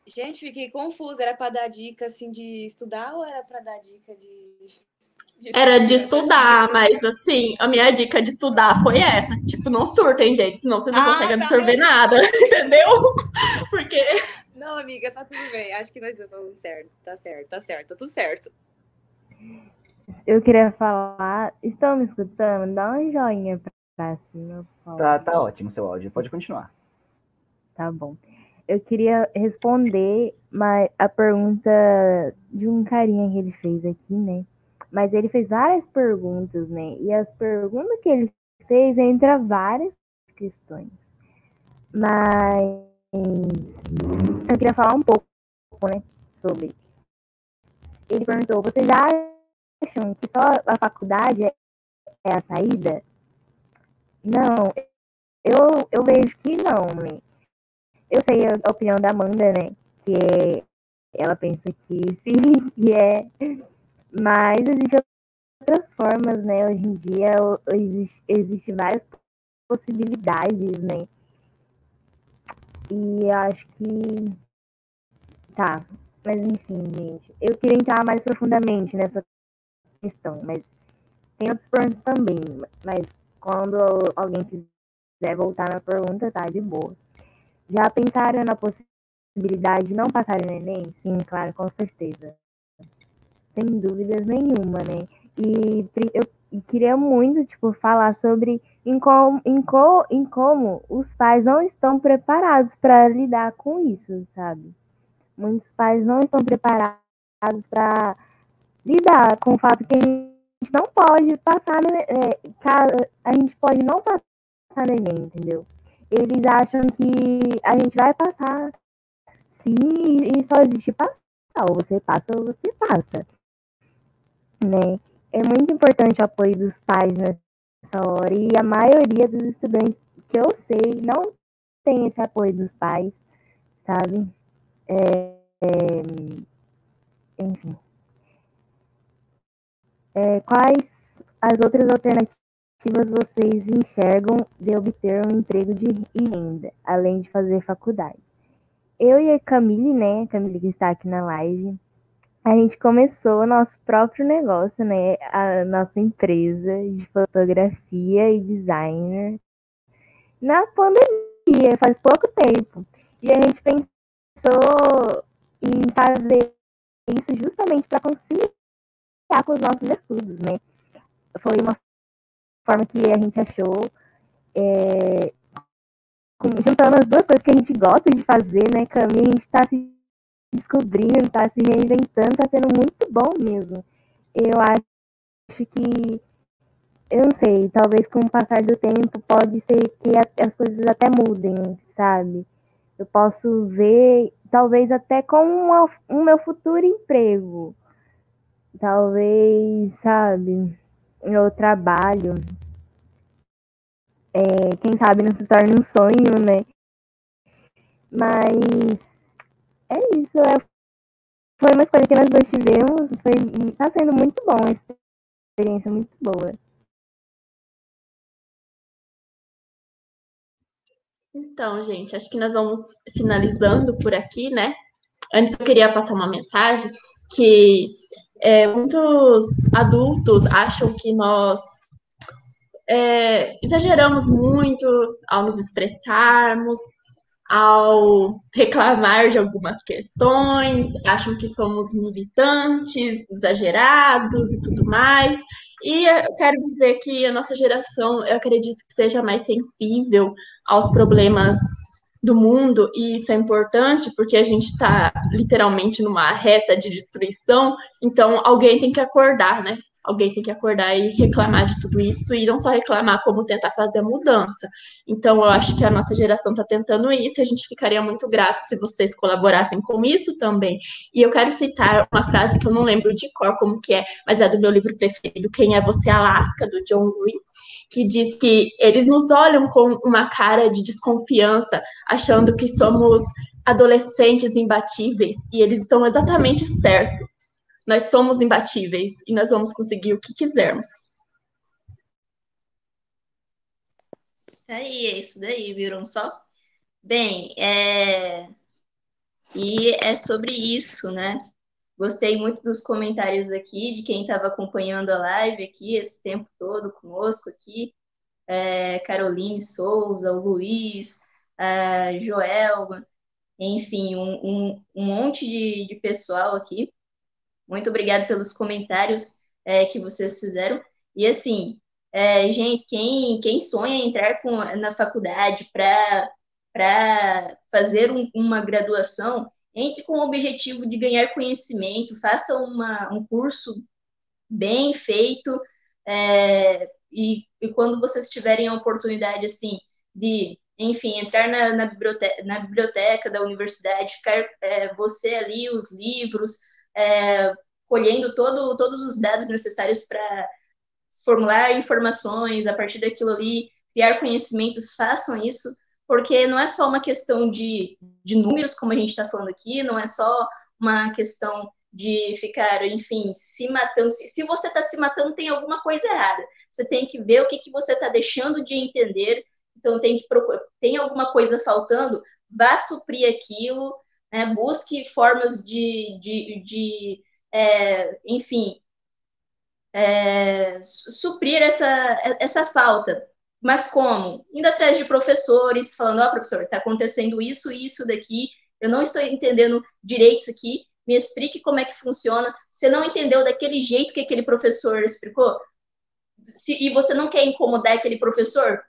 Gente, fiquei confusa. Era para dar dica assim de estudar ou era para dar dica de, de Era de estudar, mas assim, a minha dica de estudar foi essa. Tipo, não surtem, gente, senão vocês não ah, conseguem tá absorver tá nada, entendeu? Porque. Não, amiga, tá tudo bem. Acho que nós estamos certo. Tá certo, tá certo, tá tudo certo. Eu queria falar. Estão me escutando? Dá um joinha pra cima. Tá, tá ótimo seu áudio. Pode continuar. Tá bom eu queria responder a pergunta de um carinha que ele fez aqui, né? Mas ele fez várias perguntas, né? E as perguntas que ele fez entra várias questões. Mas eu queria falar um pouco, né, sobre. Ele perguntou: vocês acham que só a faculdade é a saída? Não, eu, eu vejo que não, né? Eu sei a opinião da Amanda, né? Que é, ela pensa que sim, que é. Mas existem outras formas, né? Hoje em dia existe, existe várias possibilidades, né? E acho que. Tá. Mas enfim, gente. Eu queria entrar mais profundamente nessa questão, mas tem outros perguntas também. Mas quando alguém quiser voltar na pergunta, tá de boa. Já pensaram na possibilidade de não passar no Enem? Sim, claro, com certeza. Sem dúvidas nenhuma, né? E eu queria muito, tipo, falar sobre em como, em, co, em como os pais não estão preparados para lidar com isso, sabe? Muitos pais não estão preparados para lidar com o fato que a gente não pode passar, no, é, a gente pode não passar no Enem, entendeu? Eles acham que a gente vai passar sim e só existe passar. Ou você passa ou você passa. Né? É muito importante o apoio dos pais nessa hora. E a maioria dos estudantes que eu sei não tem esse apoio dos pais, sabe? É, é, enfim. É, quais as outras alternativas vocês enxergam de obter um emprego de renda, além de fazer faculdade? Eu e a Camille, né, a Camille que está aqui na live, a gente começou o nosso próprio negócio, né, a nossa empresa de fotografia e designer na pandemia, faz pouco tempo. E a gente pensou em fazer isso justamente para conciliar com os nossos estudos, né? Foi uma forma que a gente achou, é, juntando as duas coisas que a gente gosta de fazer, né, Camille? A gente está se descobrindo, está se reinventando, está sendo muito bom mesmo. Eu acho que, eu não sei, talvez com o passar do tempo pode ser que as coisas até mudem, sabe? Eu posso ver, talvez até com uma, um meu futuro emprego. Talvez, sabe, eu trabalho. É, quem sabe não se torne um sonho, né? Mas é isso. É, foi uma escolha que nós dois tivemos. Foi, tá sendo muito bom, uma experiência muito boa. Então, gente, acho que nós vamos finalizando por aqui, né? Antes eu queria passar uma mensagem que é, muitos adultos acham que nós é, exageramos muito ao nos expressarmos, ao reclamar de algumas questões, acham que somos militantes, exagerados e tudo mais. E eu quero dizer que a nossa geração, eu acredito que seja mais sensível aos problemas do mundo, e isso é importante porque a gente está literalmente numa reta de destruição, então alguém tem que acordar, né? Alguém tem que acordar e reclamar de tudo isso, e não só reclamar, como tentar fazer a mudança. Então, eu acho que a nossa geração está tentando isso, e a gente ficaria muito grato se vocês colaborassem com isso também. E eu quero citar uma frase que eu não lembro de cor como que é, mas é do meu livro preferido, Quem é Você, Alaska, do John Green, que diz que eles nos olham com uma cara de desconfiança, achando que somos adolescentes imbatíveis, e eles estão exatamente certos nós somos imbatíveis e nós vamos conseguir o que quisermos. Aí, é isso daí, viram só? Bem, é... e é sobre isso, né? Gostei muito dos comentários aqui, de quem estava acompanhando a live aqui esse tempo todo conosco aqui. É, Caroline Souza, o Luiz, a Joelma, enfim, um, um, um monte de, de pessoal aqui. Muito obrigada pelos comentários é, que vocês fizeram. E assim, é, gente, quem, quem sonha em entrar com, na faculdade para fazer um, uma graduação, entre com o objetivo de ganhar conhecimento, faça uma, um curso bem feito, é, e, e, quando vocês tiverem a oportunidade, assim, de, enfim, entrar na, na, biblioteca, na biblioteca da universidade, ficar é, você ali, os livros, é, colhendo todo, todos os dados necessários para formular informações a partir daquilo ali, criar conhecimentos, façam isso, porque não é só uma questão de, de números, como a gente está falando aqui, não é só uma questão de ficar, enfim, se matando. Se, se você está se matando, tem alguma coisa errada. Você tem que ver o que, que você está deixando de entender. Então, tem que procurar. Tem alguma coisa faltando? Vá suprir aquilo, né? busque formas de, de, de é, enfim, é, suprir essa, essa falta. Mas como? Indo atrás de professores, falando, ó, oh, professor, está acontecendo isso e isso daqui, eu não estou entendendo direito isso aqui, me explique como é que funciona. Você não entendeu daquele jeito que aquele professor explicou? Se, e você não quer incomodar aquele professor?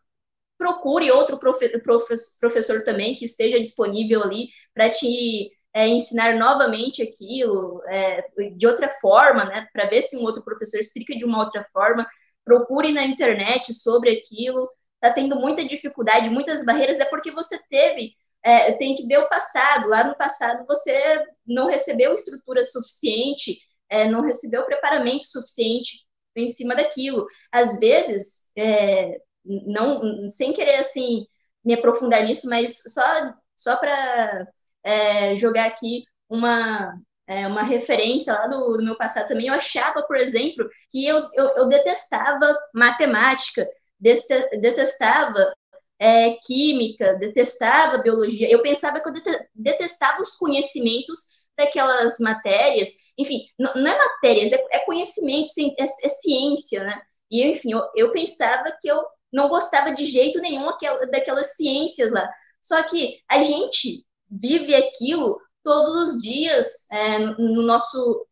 Procure outro profe, profe, professor também que esteja disponível ali para te é, ensinar novamente aquilo é, de outra forma, né, para ver se um outro professor explica de uma outra forma. Procure na internet sobre aquilo. Está tendo muita dificuldade, muitas barreiras, é porque você teve, é, tem que ver o passado. Lá no passado você não recebeu estrutura suficiente, é, não recebeu preparamento suficiente em cima daquilo. Às vezes, é, não, sem querer assim me aprofundar nisso, mas só, só para é, jogar aqui uma, é, uma referência lá do, do, meu passado também, eu achava, por exemplo, que eu, eu, eu detestava matemática, detestava é, química, detestava biologia. Eu pensava que eu detestava os conhecimentos daquelas matérias. Enfim, não, é matérias, é, é conhecimento, é, é, ciência, né? E, enfim, eu, eu, pensava que eu não gostava de jeito nenhum daquelas ciências lá. Só que a gente vive aquilo todos os dias é, no, nosso,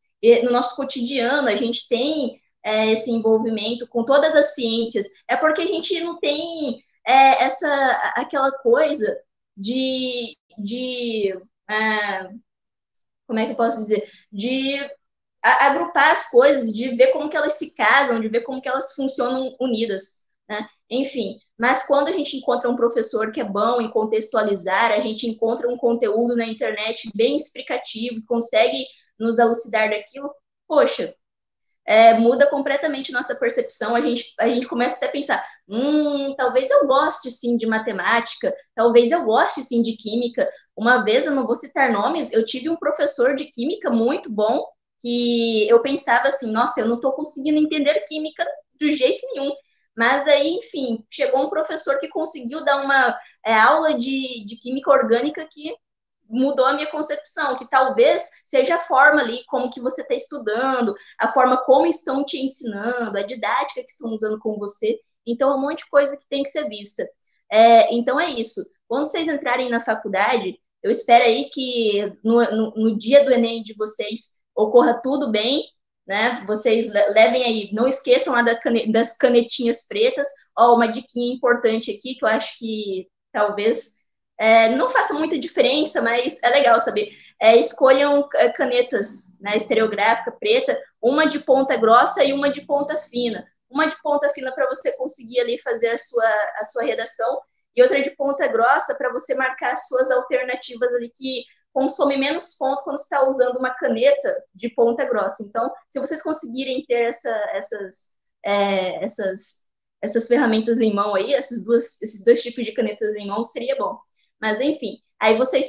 no nosso cotidiano, a gente tem é, esse envolvimento com todas as ciências, é porque a gente não tem é, essa aquela coisa de, de é, como é que eu posso dizer, de agrupar as coisas, de ver como que elas se casam, de ver como que elas funcionam unidas, né? Enfim, mas quando a gente encontra um professor que é bom em contextualizar, a gente encontra um conteúdo na internet bem explicativo, consegue nos elucidar daquilo, poxa, é, muda completamente nossa percepção. A gente, a gente começa até a pensar: hum, talvez eu goste sim de matemática, talvez eu goste sim de química. Uma vez, eu não vou citar nomes, eu tive um professor de química muito bom que eu pensava assim: nossa, eu não estou conseguindo entender química de jeito nenhum. Mas aí, enfim, chegou um professor que conseguiu dar uma é, aula de, de química orgânica que mudou a minha concepção, que talvez seja a forma ali, como que você está estudando, a forma como estão te ensinando, a didática que estão usando com você. Então, um monte de coisa que tem que ser vista. É, então, é isso. Quando vocês entrarem na faculdade, eu espero aí que no, no, no dia do Enem de vocês ocorra tudo bem, né? Vocês levem aí, não esqueçam lá das canetinhas pretas. Ó, uma diquinha importante aqui que eu acho que talvez é, não faça muita diferença, mas é legal saber. É, escolham é, canetas né, estereográfica preta, uma de ponta grossa e uma de ponta fina. Uma de ponta fina para você conseguir ali fazer a sua, a sua redação, e outra de ponta grossa para você marcar as suas alternativas ali que consome menos ponto quando está usando uma caneta de ponta grossa. Então, se vocês conseguirem ter essa, essas, é, essas, essas ferramentas em mão aí, esses, duas, esses dois tipos de canetas em mão, seria bom. Mas, enfim, aí vocês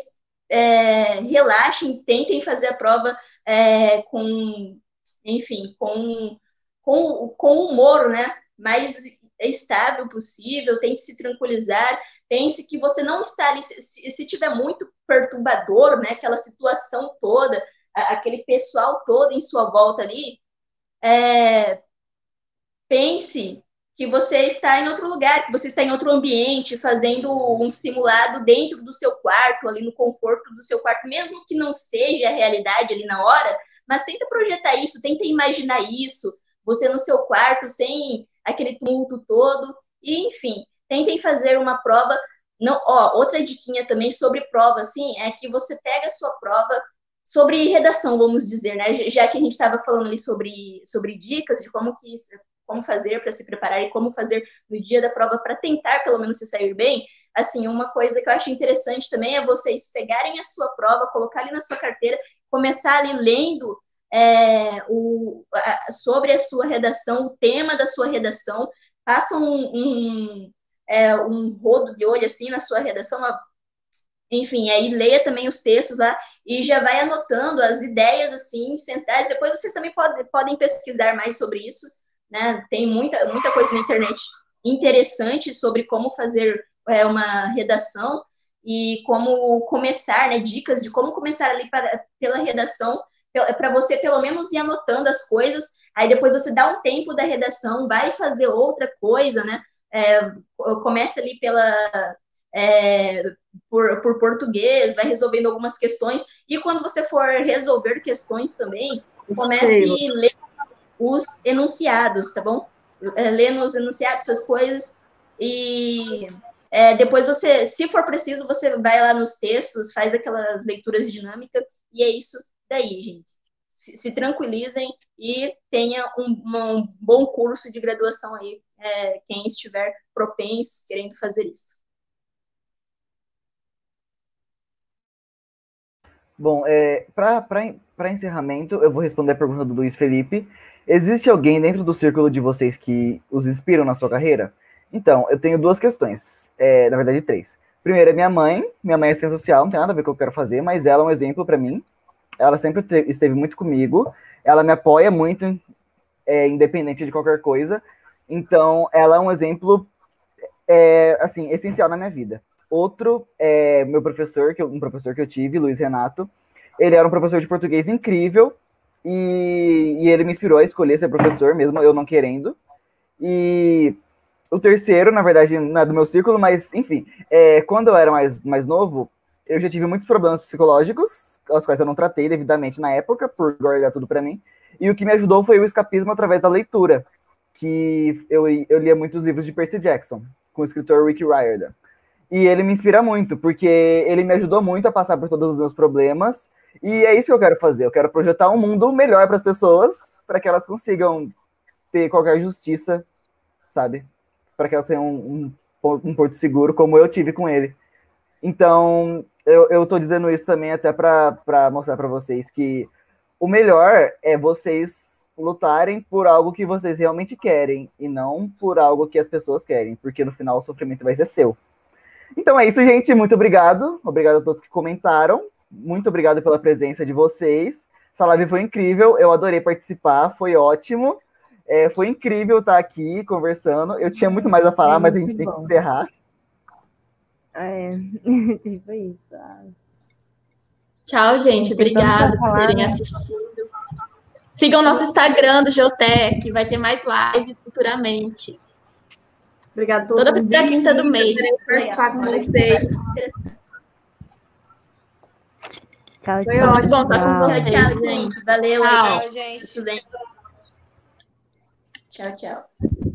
é, relaxem, tentem fazer a prova é, com, enfim, com, com, com humor, né? Mais estável possível, tente se tranquilizar, pense que você não está ali, se, se tiver muito perturbador, né, aquela situação toda, aquele pessoal todo em sua volta ali, é, pense que você está em outro lugar, que você está em outro ambiente, fazendo um simulado dentro do seu quarto, ali no conforto do seu quarto, mesmo que não seja a realidade ali na hora, mas tenta projetar isso, tenta imaginar isso, você no seu quarto, sem aquele tumulto todo, e enfim, tentem fazer uma prova. Não, ó, outra diquinha também sobre prova, assim, é que você pega a sua prova sobre redação, vamos dizer, né? Já que a gente estava falando ali sobre, sobre dicas de como que como fazer para se preparar e como fazer no dia da prova para tentar pelo menos se sair bem. Assim, uma coisa que eu acho interessante também é vocês pegarem a sua prova, colocar ali na sua carteira, começar ali lendo é, o, a, sobre a sua redação, o tema da sua redação, façam um, um, é, um rodo de olho assim na sua redação, enfim, aí leia também os textos lá e já vai anotando as ideias assim centrais. Depois vocês também podem, podem pesquisar mais sobre isso né? Tem muita, muita coisa na internet interessante sobre como fazer é, uma redação e como começar, né? Dicas de como começar ali para, pela redação, para você pelo menos ir anotando as coisas, aí depois você dá um tempo da redação, vai fazer outra coisa, né? É, começa ali pela é, por, por português, vai resolvendo algumas questões, e quando você for resolver questões também, comece a ler os enunciados, tá bom? É, lendo os enunciados, essas coisas, e é, depois você, se for preciso, você vai lá nos textos, faz aquelas leituras dinâmicas, e é isso daí, gente. Se, se tranquilizem e tenha um, um, bom curso de graduação aí, é, quem estiver propenso, querendo fazer isso. Bom, é, para encerramento, eu vou responder a pergunta do Luiz Felipe. Existe alguém dentro do círculo de vocês que os inspiram na sua carreira? Então, eu tenho duas questões. É, na verdade, três. Primeiro, é minha mãe. Minha mãe é ciência social, não tem nada a ver com o que eu quero fazer, mas ela é um exemplo para mim. Ela sempre esteve muito comigo. Ela me apoia muito, é, independente de qualquer coisa. Então, ela é um exemplo, é, assim, essencial na minha vida. Outro é meu professor, que eu, um professor que eu tive, Luiz Renato. Ele era um professor de português incrível e, e ele me inspirou a escolher ser professor, mesmo eu não querendo. E o terceiro, na verdade, não é do meu círculo, mas enfim, é, quando eu era mais, mais novo, eu já tive muitos problemas psicológicos, os quais eu não tratei devidamente na época, por guardar tudo para mim. E o que me ajudou foi o escapismo através da leitura, que eu, eu lia muitos livros de Percy Jackson, com o escritor Rick Riordan. E ele me inspira muito, porque ele me ajudou muito a passar por todos os meus problemas. E é isso que eu quero fazer. Eu quero projetar um mundo melhor para as pessoas, para que elas consigam ter qualquer justiça, sabe? Para que elas tenham um, um, um, porto seguro, como eu tive com ele. Então, eu, estou dizendo isso também até para mostrar para vocês que o melhor é vocês lutarem por algo que vocês realmente querem e não por algo que as pessoas querem, porque no final o sofrimento vai ser seu. Então é isso, gente. Muito obrigado. Obrigado a todos que comentaram. Muito obrigado pela presença de vocês. Essa live foi incrível. Eu adorei participar. Foi ótimo. É, foi incrível estar aqui conversando. Eu tinha muito mais a falar, é mas a gente bom. tem que encerrar. É, tipo isso. Tchau, gente. Obrigada por terem assistido. Sigam nosso Instagram do Geotech, vai ter mais lives futuramente. Obrigada Toda primeira quinta do mês. participar com vocês. Tchau, Foi tchau. muito bom estar com vocês. Tchau, tchau, gente. Valeu. Tchau, gente. Tchau, tchau.